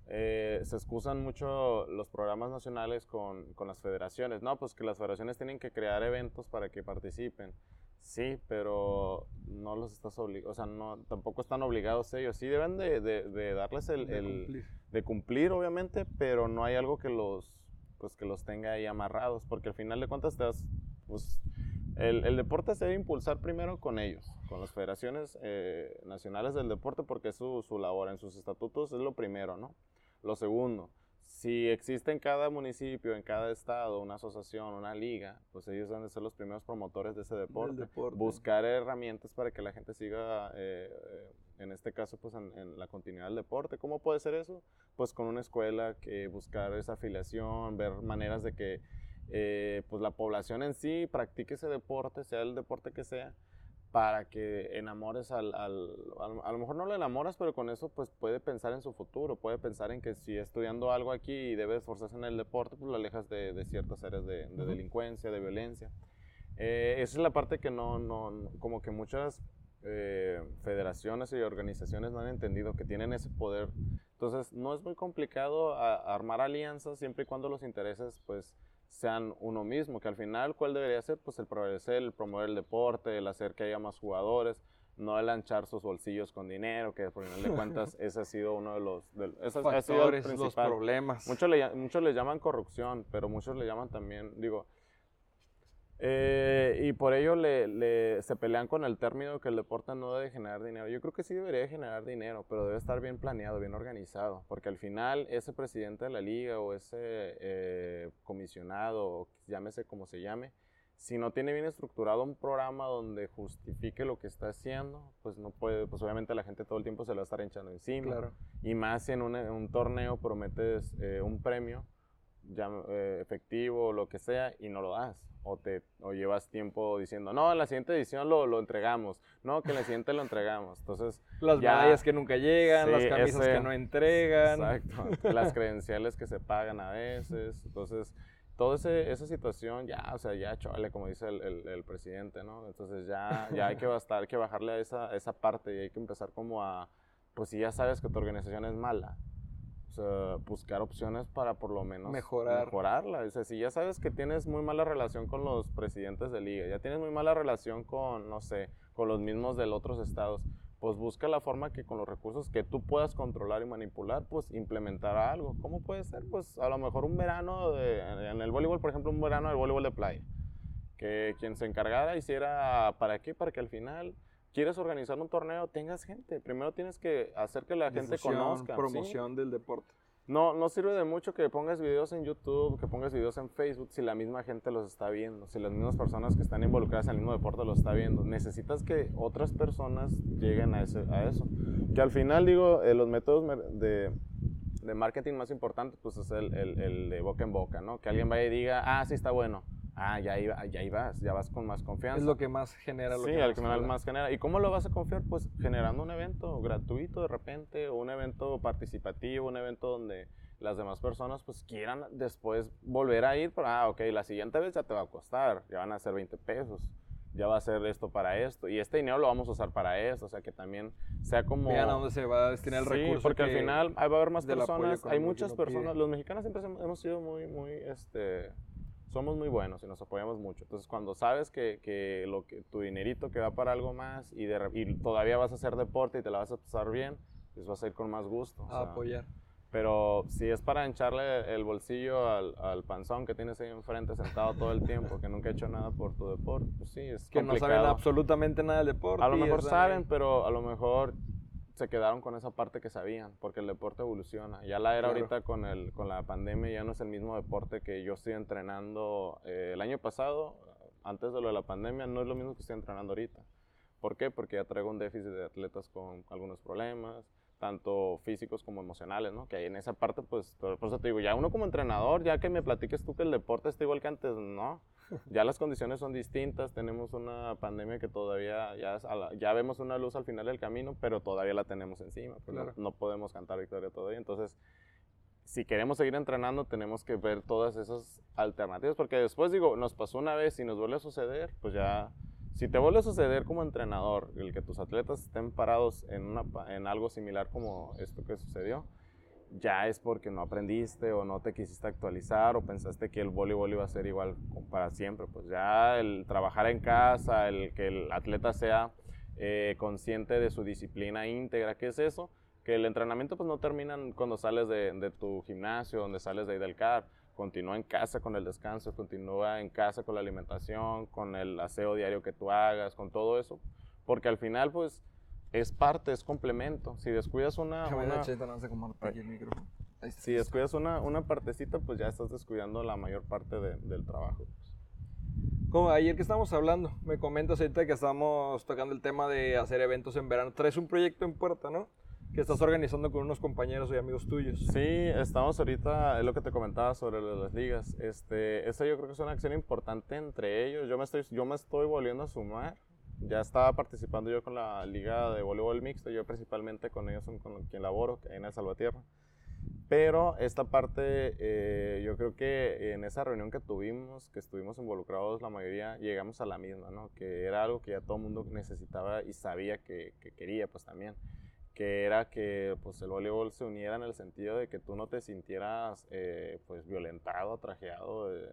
Eh, se excusan mucho los programas nacionales con, con, las federaciones, ¿no? Pues que las federaciones tienen que crear eventos para que participen. Sí, pero no los estás obligando, o sea, no, tampoco están obligados ellos. Sí deben de, de, darles el, de, cumplir. de cumplir, obviamente, pero no hay algo que los, pues, que los tenga ahí amarrados, porque al final de cuentas te das, pues, el, el, deporte se debe impulsar primero con ellos, con las federaciones eh, nacionales del deporte, porque es su, su, labor en sus estatutos, es lo primero, ¿no? Lo segundo, si existe en cada municipio, en cada estado, una asociación, una liga, pues ellos deben de ser los primeros promotores de ese deporte. Buscar herramientas para que la gente siga, eh, en este caso, pues en, en, la continuidad del deporte. ¿Cómo puede ser eso? Pues con una escuela, que buscar esa afiliación, ver maneras de que eh, pues la población en sí practique ese deporte, sea el deporte que sea, para que enamores al, al, a lo mejor no lo enamoras, pero con eso pues puede pensar en su futuro, puede pensar en que si estudiando algo aquí y debe esforzarse en el deporte, pues lo alejas de, de ciertas áreas de, delincuencia, de violencia. Eh, esa es la parte que no, no, como que muchas eh, federaciones y organizaciones no han entendido que tienen ese poder. Entonces, no es muy complicado armar alianzas siempre y cuando los intereses, pues, sean uno mismo, que al final, ¿cuál debería ser? Pues el prevalecer, el promover el deporte, el hacer que haya más jugadores, no el anchar sus bolsillos con dinero, que por final de cuentas ese ha sido uno de los, de, ha sido el los problemas. Muchos le, muchos le llaman corrupción, pero muchos le llaman también, digo, eh, y por ello le, se pelean con el término que el deporte no debe generar dinero. Yo creo que sí debería generar dinero, pero debe estar bien planeado, bien organizado, porque al final ese presidente de la liga o ese eh, comisionado, llámese como se llame, si no tiene bien estructurado un programa donde justifique lo que está haciendo, pues no puede, pues obviamente la gente todo el tiempo se le va a estar echando encima. Y más si en un, torneo prometes eh, un premio ya, efectivo o lo que sea y no lo das o, te, o llevas tiempo diciendo, no, en la siguiente edición lo, lo entregamos, no, que en la siguiente lo entregamos. Entonces, las medallas que nunca llegan, las camisas que no entregan. Exacto, las credenciales que se pagan a veces. Entonces, toda esa situación, ya, o sea, ya chole, como dice el, el, el, presidente, ¿no? Entonces, ya, ya hay que, bastar, que bajarle a esa, esa parte y hay que empezar como a, pues si ya sabes que tu organización es mala, buscar opciones para por lo menos Mejorar. mejorarla. O sea, si ya sabes que tienes muy mala relación con los presidentes de liga, ya tienes muy mala relación con, no sé, con los mismos de otros estados, pues busca la forma que con los recursos que tú puedas controlar y manipular, pues implementar algo. ¿Cómo puede ser? Pues a lo mejor un verano de, en el voleibol, por ejemplo, un verano del voleibol de playa. Que quien se encargara hiciera, ¿para qué? Para que al final quieres organizar un torneo, tengas gente. Primero tienes que hacer que la gente conozca. Promoción del deporte. No, no sirve de mucho que pongas videos en YouTube, que pongas videos en Facebook si la misma gente los está viendo, si las mismas personas que están involucradas en el mismo deporte los está viendo. Necesitas que otras personas lleguen a, ese, a eso. Que al final, digo, eh, los métodos de, de, marketing más importantes, pues es el, el, el, de boca en boca, ¿no? Que alguien vaya y diga, ah, sí está bueno ah, ya, iba, ya ibas, ya vas con más confianza. Es lo que más genera. Lo sí, que más, más genera. ¿Y cómo lo vas a confiar? Pues generando un evento gratuito de repente, o un evento participativo, un evento donde las demás personas pues quieran después volver a ir, pero, ah, ok, la siguiente vez ya te va a costar, ya van a ser 20 pesos ya va a ser esto para esto. Y este dinero lo vamos a usar para esto. O sea, que también sea como... Vean a dónde se va a destinar el sí, recurso. porque al final va a haber más personas. Hay muchas personas. Los mexicanos siempre hemos sido muy, muy, este somos muy buenos y nos apoyamos mucho. Entonces, cuando sabes que, que, lo que tu dinerito que va para algo más y, de, y, todavía vas a hacer deporte y te la vas a pasar bien, pues vas a ir con más gusto. A apoyar. Pero si es para hincharle el bolsillo al, al, panzón que tienes ahí enfrente sentado todo el tiempo, que nunca ha hecho nada por tu deporte, pues sí, es Que no saben absolutamente nada del deporte. A lo mejor saben, pero a lo mejor se quedaron con esa parte que sabían, porque el deporte evoluciona. Ya la era ahorita con, el, con la pandemia ya no es el mismo deporte que yo estoy entrenando eh, el año pasado, antes de lo de la pandemia, no es lo mismo que estoy entrenando ahorita. ¿Por qué? Porque ya traigo un déficit de atletas con algunos problemas, tanto físicos como emocionales, ¿no? Que ahí en esa parte, pues, por eso te digo, ya uno como entrenador, ya que me platiques tú que el deporte está igual que antes, no. Ya las condiciones son distintas, tenemos una pandemia que todavía, ya, ya vemos una luz al final del camino, pero todavía la tenemos encima, pues no, podemos cantar victoria todavía. Entonces, si queremos seguir entrenando, tenemos que ver todas esas alternativas, porque después, digo, nos pasó una vez y nos vuelve a suceder, pues ya si te vuelve a suceder como entrenador, el que tus atletas estén parados en, una, en algo similar como esto que sucedió, ya es porque no aprendiste o no te quisiste actualizar o pensaste que el voleibol iba a ser igual para siempre. Pues ya el trabajar en casa, el que el atleta sea eh, consciente de su disciplina íntegra, ¿qué es eso? Que el entrenamiento pues no termina cuando sales de, de tu gimnasio, donde sales de ahí del CAR continúa en casa con el descanso, continúa en casa con la alimentación, con el aseo diario que tú hagas, con todo eso, porque al final pues es parte, es complemento. Si descuidas una... si descuidas una, una partecita, pues ya estás descuidando la mayor parte del trabajo. Como ayer que estamos hablando, me comentas ahorita que estamos tocando el tema de hacer eventos en verano. Traes un proyecto en puerta, ¿no? que estás organizando con unos compañeros y amigos tuyos. Sí, estamos ahorita, es lo que te comentaba sobre las ligas. Este, esa yo creo que es una acción importante entre ellos. Yo me estoy, yo me estoy volviendo a sumar. Ya estaba participando yo con la liga de voleibol mixto, yo principalmente con ellos son con quien laboro, en el Salvatierra. Pero esta parte, eh, yo creo que en esa reunión que tuvimos, que estuvimos involucrados la mayoría, llegamos a la misma, ¿no? Que era algo que ya todo el mundo necesitaba y sabía que, que quería, pues también que era que pues, el voleibol se uniera en el sentido de que tú no te sintieras eh, pues, violentado, trajeado eh,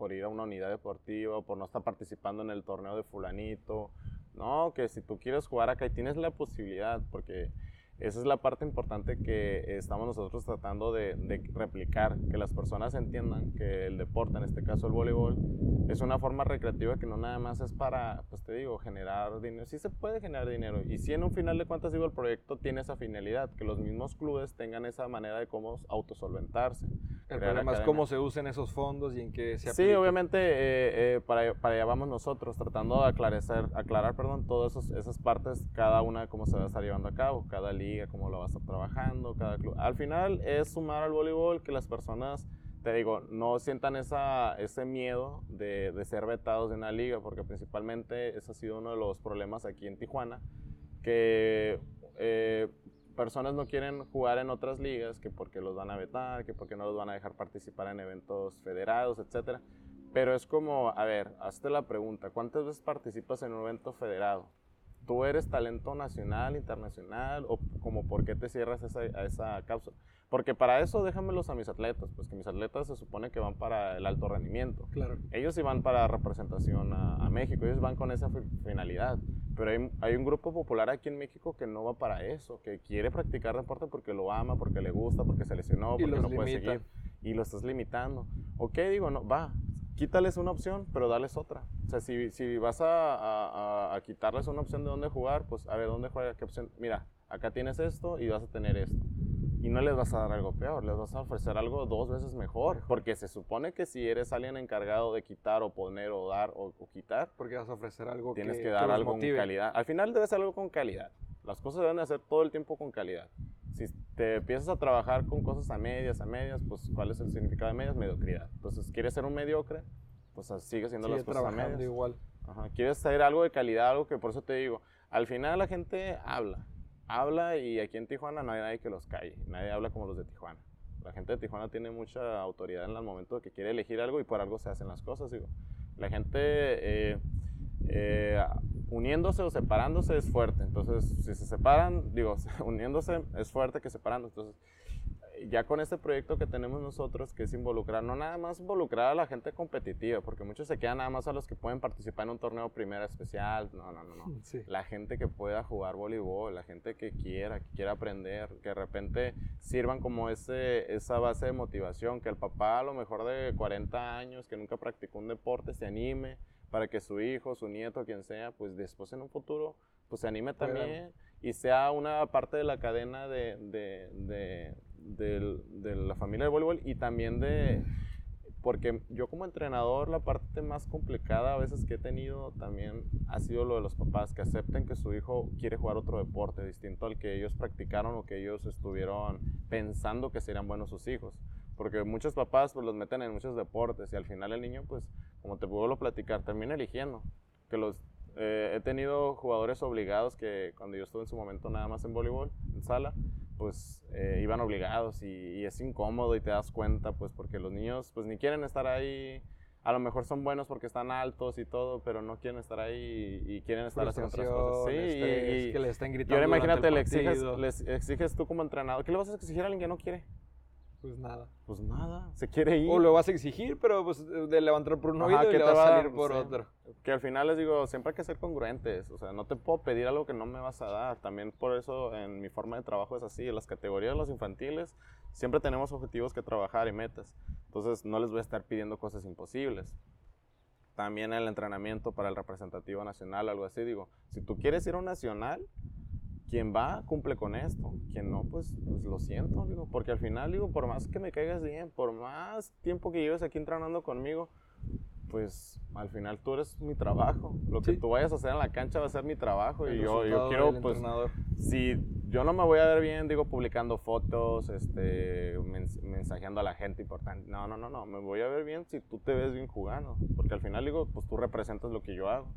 por ir a una unidad deportiva, por no estar participando en el torneo de fulanito. No, que si tú quieres jugar acá y tienes la posibilidad, porque esa es la parte importante que estamos nosotros tratando de, replicar, que las personas entiendan que el deporte, en este caso el voleibol, es una forma recreativa que no nada más es para, pues te digo, generar dinero. Sí se puede generar dinero y si en un final de cuentas digo el proyecto tiene esa finalidad, que los mismos clubes tengan esa manera de cómo autosolventarse. El problema es cómo se usen esos fondos y en qué se aplica. Sí, obviamente eh, eh, para, para, allá vamos nosotros, tratando de aclarar, aclarar perdón, todas esas partes, cada una cómo se va a estar llevando a cabo, cada liga, cómo lo va a estar trabajando, cada club. Al final es sumar al voleibol que las personas, te digo, no sientan esa, ese miedo de, de ser vetados de una liga, porque principalmente ese ha sido uno de los problemas aquí en Tijuana, que... Eh, personas no quieren jugar en otras ligas, que porque los van a vetar, que porque no los van a dejar participar en eventos federados, etc. Pero es como, a ver, hazte la pregunta, ¿cuántas veces participas en un evento federado? ¿Tú eres talento nacional, internacional? ¿O como por qué te cierras esa, a esa cápsula? Porque para eso déjamelos a mis atletas, pues que mis atletas se supone que van para el alto rendimiento. Claro. Ellos sí van para representación a, a México, ellos van con esa finalidad. Pero hay, hay, un grupo popular aquí en México que no va para eso, que quiere practicar deporte porque lo ama, porque le gusta, porque se lesionó, porque no puede seguir. Y lo estás limitando. Ok, digo, no, va, quítales una opción, pero dales otra. O sea, si, si vas a, a, a, quitarles una opción de dónde jugar, pues a ver, ¿dónde juega? ¿Qué opción? Mira, acá tienes esto y vas a tener esto y no les vas a dar algo peor, les vas a ofrecer algo dos veces mejor, porque se supone que si eres alguien encargado de quitar o poner o dar o, quitar, porque vas a ofrecer algo tienes que, dar algo con calidad. Al final debe ser algo con calidad. Las cosas deben hacer todo el tiempo con calidad. Si te empiezas a trabajar con cosas a medias, a medias, pues ¿cuál es el significado de medias? Mediocridad. Entonces, ¿quieres ser un mediocre? Pues sigue siendo las cosas a medias. igual. ¿Quieres hacer algo de calidad? Algo que por eso te digo, al final la gente habla habla y aquí en Tijuana no hay nadie que los calle, nadie habla como los de Tijuana. La gente de Tijuana tiene mucha autoridad en el momento que quiere elegir algo y por algo se hacen las cosas, digo. La gente eh, eh, uniéndose o separándose es fuerte, entonces si se separan, digo, uniéndose es fuerte que separando, entonces ya con este proyecto que tenemos nosotros, que es involucrar, no nada más involucrar a la gente competitiva, porque muchos se quedan nada más a los que pueden participar en un torneo primera especial, no, no, no, no. La gente que pueda jugar voleibol, la gente que quiera, que quiera aprender, que de repente sirvan como ese, esa base de motivación, que el papá a lo mejor de 40 años, que nunca practicó un deporte, se anime para que su hijo, su nieto, quien sea, pues después en un futuro, pues se anime también y sea una parte de la cadena de, de de la familia de voleibol y también de, porque yo como entrenador la parte más complicada a veces que he tenido también ha sido lo de los papás que acepten que su hijo quiere jugar otro deporte distinto al que ellos practicaron o que ellos estuvieron pensando que serían buenos sus hijos. Porque muchos papás pues los meten en muchos deportes y al final el niño pues como te puedo platicar termina eligiendo. Que los, eh, he tenido jugadores obligados que cuando yo estuve en su momento nada más en voleibol, en sala, pues eh, iban obligados y, es incómodo y te das cuenta, pues porque los niños pues ni quieren estar ahí, a lo mejor son buenos porque están altos y todo, pero no quieren estar ahí y, quieren estar haciendo otras cosas. Sí, y, que le están gritando. Y ahora imagínate, le exiges, les exiges tú como entrenador, ¿qué le vas a exigir a alguien que no quiere? Pues nada. Pues nada, se quiere ir. O lo vas a exigir, pero pues de levantar por un oído y le vas a salir por otro. Que al final les digo, siempre hay que ser congruentes. O sea, no te puedo pedir algo que no me vas a dar. También por eso en mi forma de trabajo es así. En las categorías de los infantiles siempre tenemos objetivos que trabajar y metas. Entonces no les voy a estar pidiendo cosas imposibles. También el entrenamiento para el representativo nacional, algo así. Digo, si tú quieres ir a un nacional, quien va cumple con esto, quien no, pues, pues lo siento, digo, porque al final, digo, por más que me caigas bien, por más tiempo que lleves aquí entrenando conmigo, pues al final tú eres mi trabajo. Lo que tú vayas a hacer en la cancha va a ser mi trabajo y yo, yo quiero, pues, si yo no me voy a ver bien, digo, publicando fotos, este, mensajeando a la gente importante. No, no, no, no, me voy a ver bien si tú te ves bien jugando, porque al final, digo, pues tú representas lo que yo hago.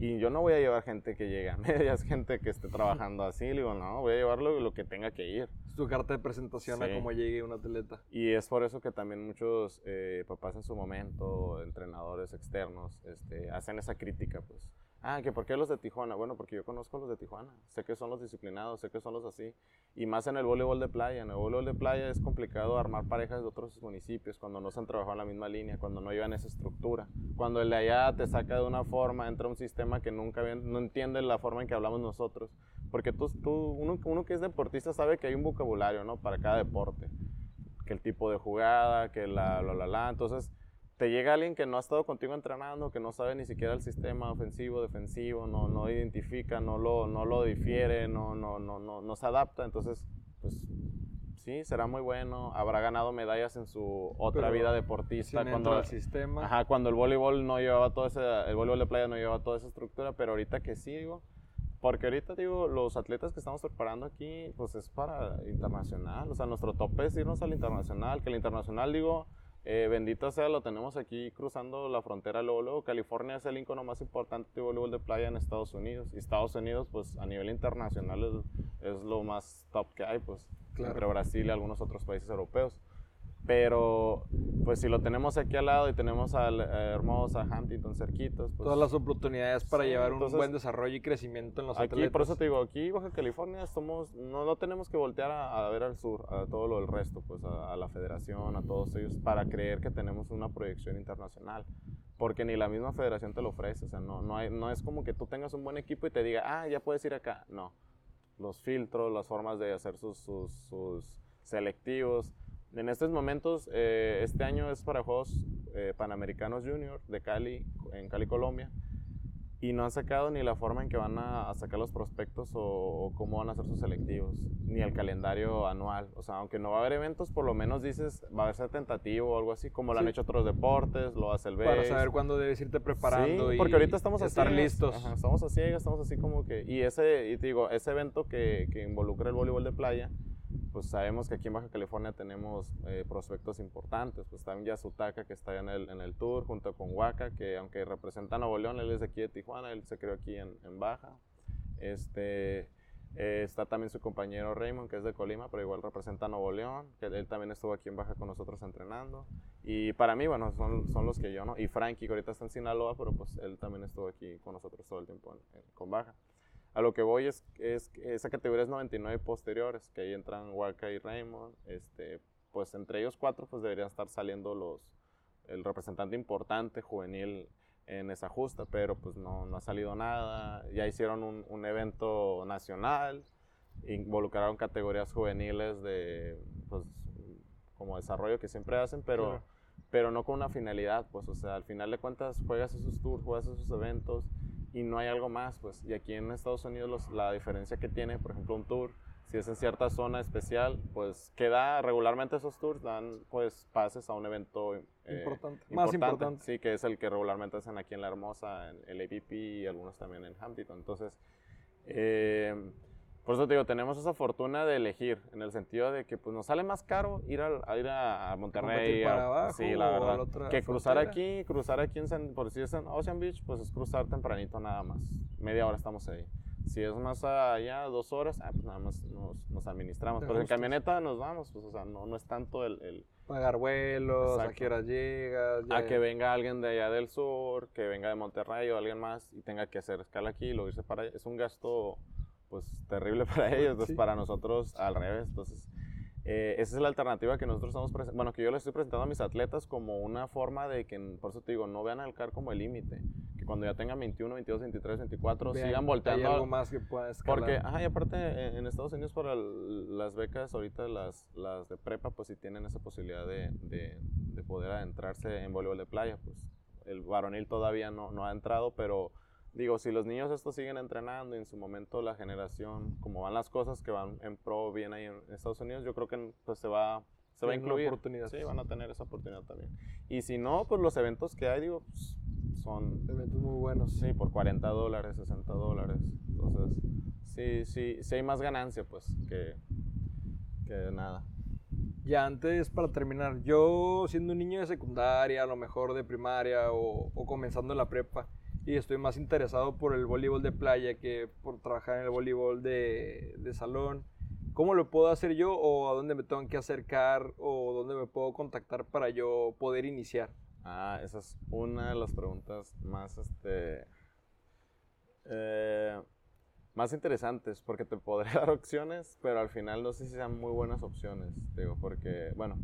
Y yo no voy a llevar gente que llegue a medias, gente que esté trabajando así. Le digo, no, voy a llevarlo lo que tenga que ir. Es tu carta de presentación a Sí. cómo llegue un atleta. Y es por eso que también muchos eh, papás en su momento, entrenadores externos, este, hacen esa crítica, pues. Ah, que ¿por qué los de Tijuana? Bueno, porque yo conozco a los de Tijuana. Sé que son los disciplinados, sé que son los así. Y más en el voleibol de playa. En el voleibol de playa es complicado armar parejas de otros municipios cuando no se han trabajado en la misma línea, cuando no llevan esa estructura. Cuando el de allá te saca de una forma, entra un sistema que nunca no entiende la forma en que hablamos nosotros. Porque tú, tú uno, uno que es deportista sabe que hay un vocabulario, ¿no? Para cada deporte que el tipo de jugada, que la, la, la, la. Entonces, te llega alguien que no ha estado contigo entrenando, que no sabe ni siquiera el sistema ofensivo, defensivo, no, no identifica, no lo, no lo difiere, no, no, no, no, no se adapta. Entonces, pues sí, será muy bueno. Habrá ganado medallas en su otra Pero vida deportista. cuando, al sistema. Ajá, cuando el voleibol no llevaba todo ese, el voleibol de playa no llevaba toda esa estructura, pero ahorita que sí, digo, porque ahorita digo, los atletas que estamos preparando aquí, pues es para internacional, o sea, nuestro tope es irnos al internacional, que el internacional, digo, eh, bendito sea, lo tenemos aquí cruzando la frontera luego, luego, California es el icono más importante de voleibol de playa en Estados Unidos, y Estados Unidos, pues a nivel internacional es, es lo más top que hay, pues, Claro. entre Brasil y algunos otros países europeos. Pero, pues si lo tenemos aquí al lado y tenemos a Hermosa, Huntington cerquitos, pues Todas las oportunidades para Sí, llevar un entonces, buen desarrollo y crecimiento en los aquí, atletas. por eso te digo, aquí Baja California somos, no, no tenemos que voltear a, a ver al sur, a todo lo del resto, pues a, a la federación, a todos ellos, para creer que tenemos una proyección internacional. Porque ni la misma federación te lo ofrece, o sea, no, no, hay, no es como que tú tengas un buen equipo y te diga, ah, ya puedes ir acá. No, los filtros, las formas de hacer sus, sus, sus selectivos. En estos momentos, eh, este año es para Juegos eh, Panamericanos Junior de Cali, en Cali, Colombia, y no han sacado ni la forma en que van a, a sacar los prospectos o, o cómo van a hacer sus selectivos, ni el calendario anual. O sea, aunque no va a haber eventos, por lo menos dices, va a ser tentativo o algo así, como lo han hecho otros deportes, lo hace el Para BASE. saber cuándo debes irte preparando Sí, y porque ahorita estamos así. estar listos. Ajá, estamos así, estamos así como que. Y ese, y te digo, ese evento que, que involucra el voleibol de playa, pues sabemos que aquí en Baja California tenemos eh, prospectos importantes. Pues en Yasutaka, que está en el, en el tour, junto con Huaca, que aunque representa a Nuevo León, él es de aquí de Tijuana, él se creó aquí en, en Baja. Este. eh, está también su compañero Raymond, que es de Colima, pero igual representa a Nuevo León, que él también estuvo aquí en Baja con nosotros entrenando. Y para mí, bueno, son, son los que yo, ¿no? Y Frankie, que ahorita está en Sinaloa, pero pues él también estuvo aquí con nosotros todo el tiempo en- en- con Baja. A lo que voy es, es esa categoría es 99 posteriores, que ahí entran Waka y Raymond. Este, pues entre ellos cuatro pues deberían estar saliendo los, el representante importante juvenil en esa justa, pero pues no, no ha salido nada. Ya hicieron un, un evento nacional, involucraron categorías juveniles de, pues, como desarrollo que siempre hacen, pero, Claro. pero no con una finalidad, pues, o sea, al final de cuentas juegas esos tours, juegas esos eventos y no hay algo más, pues, y aquí en Estados Unidos los- la diferencia que tiene, por ejemplo, un tour, si es en cierta zona especial, pues queda regularmente esos tours, dan pues pases a un evento eh, Importante. Más importante. Sí, que es el que regularmente hacen aquí en La Hermosa, en el APP y algunos también en Huntington. Entonces, eh, por eso te digo, tenemos esa fortuna de elegir, en el sentido de que pues, nos sale más caro ir, al- a, ir a, a Monterrey. Para a- abajo sí, la a verdad. la otra que cruzar frontera. aquí, cruzar aquí, en San- por si es en Ocean Beach, pues es cruzar tempranito nada más. Media hora estamos ahí. Si es más allá, dos horas, ah, pues nada más nos, nos administramos. Pero en camioneta nos vamos, pues o sea, no, no es tanto el- el Pagar vuelos, a qué horas llegas. a ya- que venga alguien de allá del sur, que venga de Monterrey o alguien más y tenga que hacer escala aquí y luego irse para allá. Es un gasto pues terrible para ellos, pues Sí. para nosotros al revés. Entonces, eh, esa es la alternativa que nosotros estamos presentando, bueno, que yo le estoy presentando a mis atletas como una forma de que, por eso te digo, no vean al CAR como el límite. Que cuando ya tengan 21, 22, 23, 24, vean, sigan Hay volteando. algo al- más que pueda escalar. porque, ajá, y aparte en, en Estados Unidos para el- las becas, ahorita las, las de prepa, pues sí tienen esa posibilidad de, de, de poder adentrarse en voleibol de playa, pues el varonil todavía no, no ha entrado, pero digo, si los niños estos siguen entrenando y en su momento la generación, como van las cosas que van en pro bien ahí en Estados Unidos, yo creo que pues se va, se va a incluir. oportunidad. Sí, van a tener esa oportunidad también. Y si no, pues los eventos que hay, digo, pues, son Eventos muy buenos. Sí, por 40 dólares, 60 dólares. Entonces, sí, sí, sí hay más ganancia, pues, que, que nada. Ya antes, para terminar, yo siendo un niño de secundaria, a lo mejor de primaria o, o comenzando la prepa, y estoy más interesado por el voleibol de playa que por trabajar en el voleibol de, de salón. ¿Cómo lo puedo hacer yo o a dónde me tengo que acercar o dónde me puedo contactar para yo poder iniciar? Ah, esa es una de las preguntas más, este, eh, más interesantes, porque te podré dar opciones, pero al final no sé si sean muy buenas opciones, digo, porque, bueno,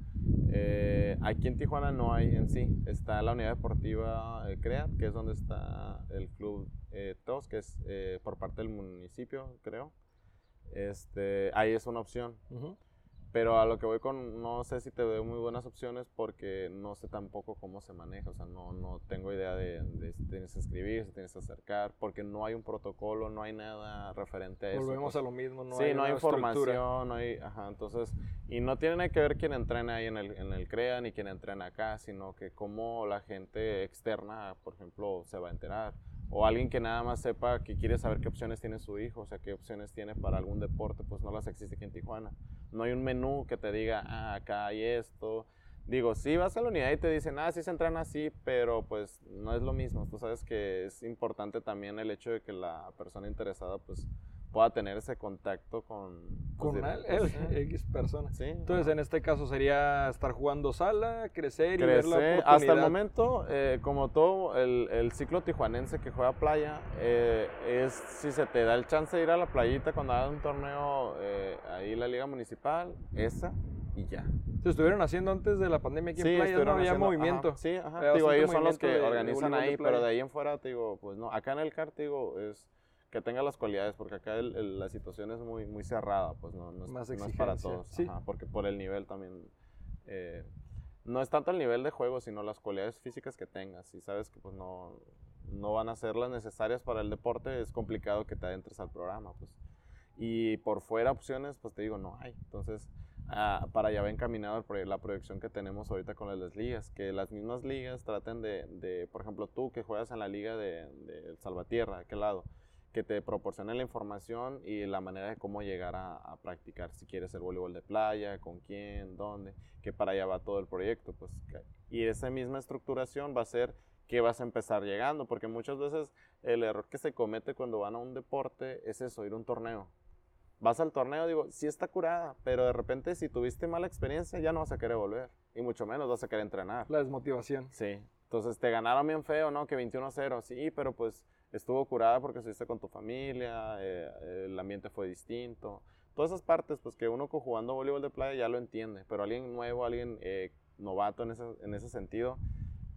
eh, aquí en Tijuana no hay en sí, está la unidad deportiva eh, que es donde está el club TOS, que es por parte del municipio, creo. Este, ahí es una opción. Pero a lo que voy con, no sé si te veo muy buenas opciones porque no sé tampoco cómo se maneja, o sea, no, no tengo idea de, si tienes que escribir, si tienes que acercar, porque no hay un protocolo, no hay nada referente a eso. Volvemos pues. a lo mismo, no sí, hay no hay información, no hay, ajá, entonces, y no tiene nada que ver quién entrena ahí en el, en el CREA ni quién entrena acá, sino que cómo la gente externa, por ejemplo, se va a enterar o alguien que nada más sepa que quiere saber qué opciones tiene su hijo, o sea, qué opciones tiene para algún deporte, pues no las existe aquí en Tijuana. No hay un menú que te diga, ah, acá hay esto. Digo, sí vas a la unidad y te dicen, ah, sí se entrena así, pero pues no es lo mismo. Tú sabes que es importante también el hecho de que la persona interesada, pues pueda tener ese contacto con... Pues, con él, X persona. Sí, Entonces, en este caso sería estar jugando sala, crecer, y ver la oportunidad. Hasta el momento, eh, como todo el, el, ciclo tijuanense que juega playa, eh, es si se te da el chance de ir a la playita cuando hagas un torneo eh, ahí la liga municipal, esa y ya. Se estuvieron haciendo antes de la pandemia aquí en playa, no había movimiento. sí, ajá. digo, ellos son los que organizan ahí, pero de ahí en fuera, te digo, pues no. Acá en el CAR, te digo, es que tenga las cualidades, porque acá la situación es muy, muy cerrada, pues no, no, es, no es, para todos. porque por el nivel también. Eh, no es tanto el nivel de juego, sino las cualidades físicas que tengas. Y sabes que pues no, no van a ser las necesarias para el deporte, es complicado que te adentres al programa. Pues. Y por fuera opciones, pues te digo, no hay. Entonces, ah, para allá va encaminado la proyección que tenemos ahorita con las ligas, que las mismas ligas traten de, de por ejemplo, tú que juegas en la liga de, de Salvatierra, ¿de qué lado? Que te proporcione la información y la manera de cómo llegar a, practicar, si quieres el voleibol de playa, con quién, dónde, que para allá va todo el proyecto. Pues, y esa misma estructuración va a ser que vas a empezar llegando, porque muchas veces el error que se comete cuando van a un deporte es eso, ir a un torneo. Vas al torneo, digo, sí está curada, pero de repente si tuviste mala experiencia ya no vas a querer volver, y mucho menos vas a querer entrenar. La desmotivación. Sí, entonces te ganaron bien feo, ¿no? Que 21-0, sí, pero pues estuvo curada porque estuviste con tu familia, eh, el ambiente fue distinto. Todas esas partes, pues que uno jugando voleibol de playa ya lo entiende, pero alguien nuevo, alguien eh, novato en ese, en ese sentido,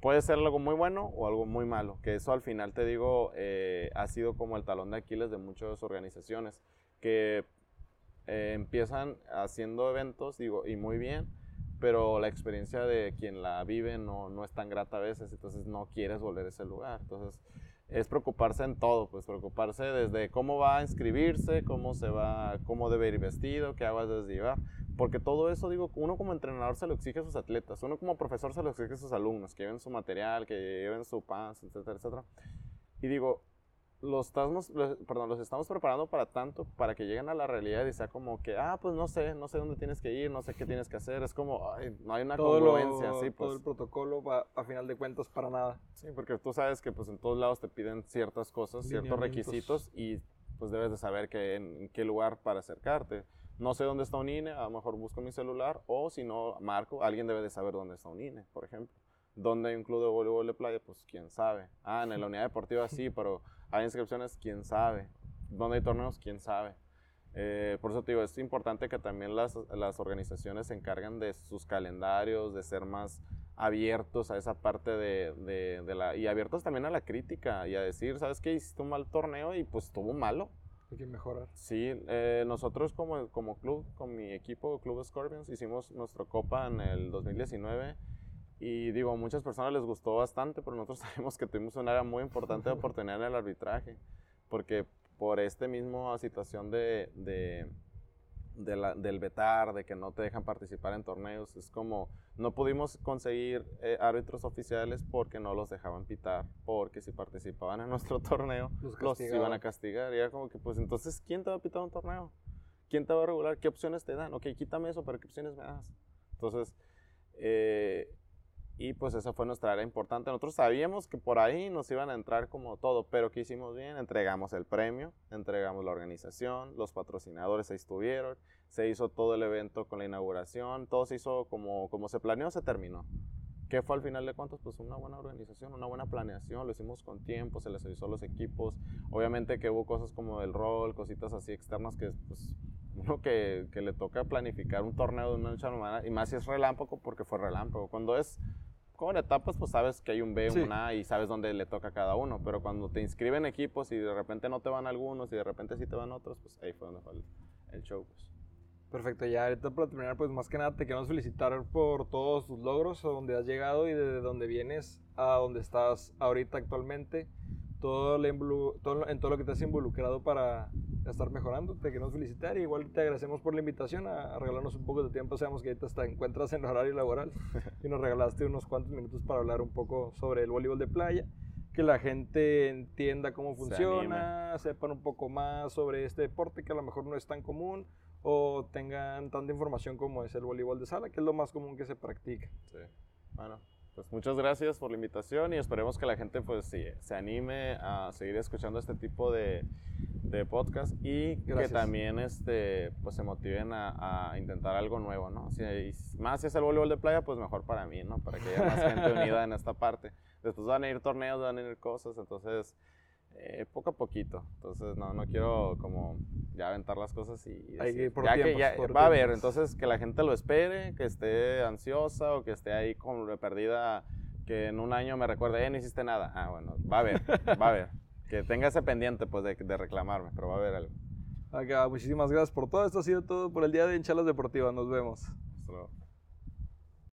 puede ser algo muy bueno o algo muy malo. Que eso al final, te digo, eh, ha sido como el talón de Aquiles de muchas organizaciones que empiezan haciendo eventos, digo, y muy bien, pero la experiencia de quien la vive no, no es tan grata a veces, entonces no quieres volver a ese lugar. Entonces, es preocuparse en todo, pues preocuparse desde cómo va a inscribirse, cómo se va, cómo debe ir vestido, qué aguas debe llevar, porque todo eso, digo, uno como entrenador se lo exige a sus atletas, uno como profesor se lo exige a sus alumnos, que lleven su material, que lleven su pants, etcétera, etcétera. Y digo, los estamos, perdón, los estamos preparando para tanto, para que lleguen a la realidad y sea como que, ah, pues no sé, no sé dónde tienes que ir, no sé qué tienes que hacer. Es como, ay, no hay una todo congruencia, sí, pues. Todo el protocolo va a final de cuentas para nada. Sí, porque tú sabes que pues en todos lados te piden ciertas cosas, ciertos requisitos y pues debes de saber que en, qué lugar para acercarte. No sé dónde está un INE, a lo mejor busco mi celular o si no, marco, alguien debe de saber dónde está un INE, por ejemplo. ¿Dónde hay un club de voleibol de playa? Pues quién sabe. Ah, en la unidad deportiva sí, pero hay inscripciones, quién sabe. ¿Dónde hay torneos? Quién sabe. Eh, por eso te digo, es importante que también las, las, organizaciones se encarguen de sus calendarios, de ser más abiertos a esa parte de, de, la... y abiertos también a la crítica y a decir, ¿sabes qué? Hiciste un mal torneo y pues estuvo malo. Hay que mejorar. Sí, eh, nosotros como, como club, con mi equipo, Club Scorpions, hicimos nuestra copa en el 2019 y digo, a muchas personas les gustó bastante, pero nosotros sabemos que tuvimos un área muy importante de oportunidad en el arbitraje, porque por esta misma situación de, de, de la, del vetar, de que no te dejan participar en torneos, es como no pudimos conseguir eh, árbitros oficiales porque no los dejaban pitar, porque si participaban en nuestro torneo los, iban a castigar. Y era como que, pues entonces, ¿quién te va a pitar un torneo? ¿Quién te va a regular? ¿Qué opciones te dan? Ok, quítame eso, pero ¿qué opciones me das? Entonces, eh, Y pues esa fue nuestra área importante. Nosotros sabíamos que por ahí nos iban a entrar como todo, pero ¿qué hicimos bien? Entregamos el premio, entregamos la organización, los patrocinadores ahí estuvieron, se hizo todo el evento con la inauguración, todo se hizo como, como se planeó, se terminó. ¿Qué fue al final de cuentas? Pues una buena organización, una buena planeación, lo hicimos con tiempo, se les avisó a los equipos. Obviamente que hubo cosas como el rol, cositas así externas que pues uno que, que le toca planificar un torneo de una noche a y más si es relámpago porque fue relámpago. Cuando es como en etapas, pues sabes que hay un B, un A y sabes dónde le toca a cada uno. Pero cuando te inscriben equipos y de repente no te van algunos y de repente sí te van otros, pues ahí fue donde fue el, show. Pues. Perfecto, ya ahorita para terminar, pues más que nada te queremos felicitar por todos tus logros, a donde has llegado y de dónde vienes a donde estás ahorita actualmente todo, en todo lo que te has involucrado para estar mejorando. Te queremos felicitar y igual te agradecemos por la invitación a, regalarnos un poco de tiempo. Sabemos que ahorita te encuentras en horario laboral y nos regalaste unos cuantos minutos para hablar un poco sobre el voleibol de playa. Que la gente entienda cómo funciona, sepan un poco más sobre este deporte que a lo mejor no es tan común o tengan tanta información como es el voleibol de sala, que es lo más común que se practica. Sí. Bueno, pues muchas gracias por la invitación y esperemos que la gente pues sí, se anime a seguir escuchando este tipo de, de podcast y que también este, pues se motiven a, a intentar algo nuevo, ¿no? Si, más si es el voleibol de playa, pues mejor para mí, ¿no? Para que haya más gente unida en esta parte. Después van a ir torneos, van a ir cosas, entonces eh, poco a poquito. Entonces no, no quiero como ya aventar las cosas y, ya que ya va a haber, entonces que la gente lo espere, que esté ansiosa o que esté ahí como perdida, que en un año me recuerde, eh, no hiciste nada. Ah, bueno, va a haber, va a haber. Que tenga ese pendiente pues de, de reclamarme, pero va a haber algo. Acá, muchísimas gracias por todo. Esto ha sido todo por el día de Hinchalas Deportivas. Nos vemos. Hasta luego.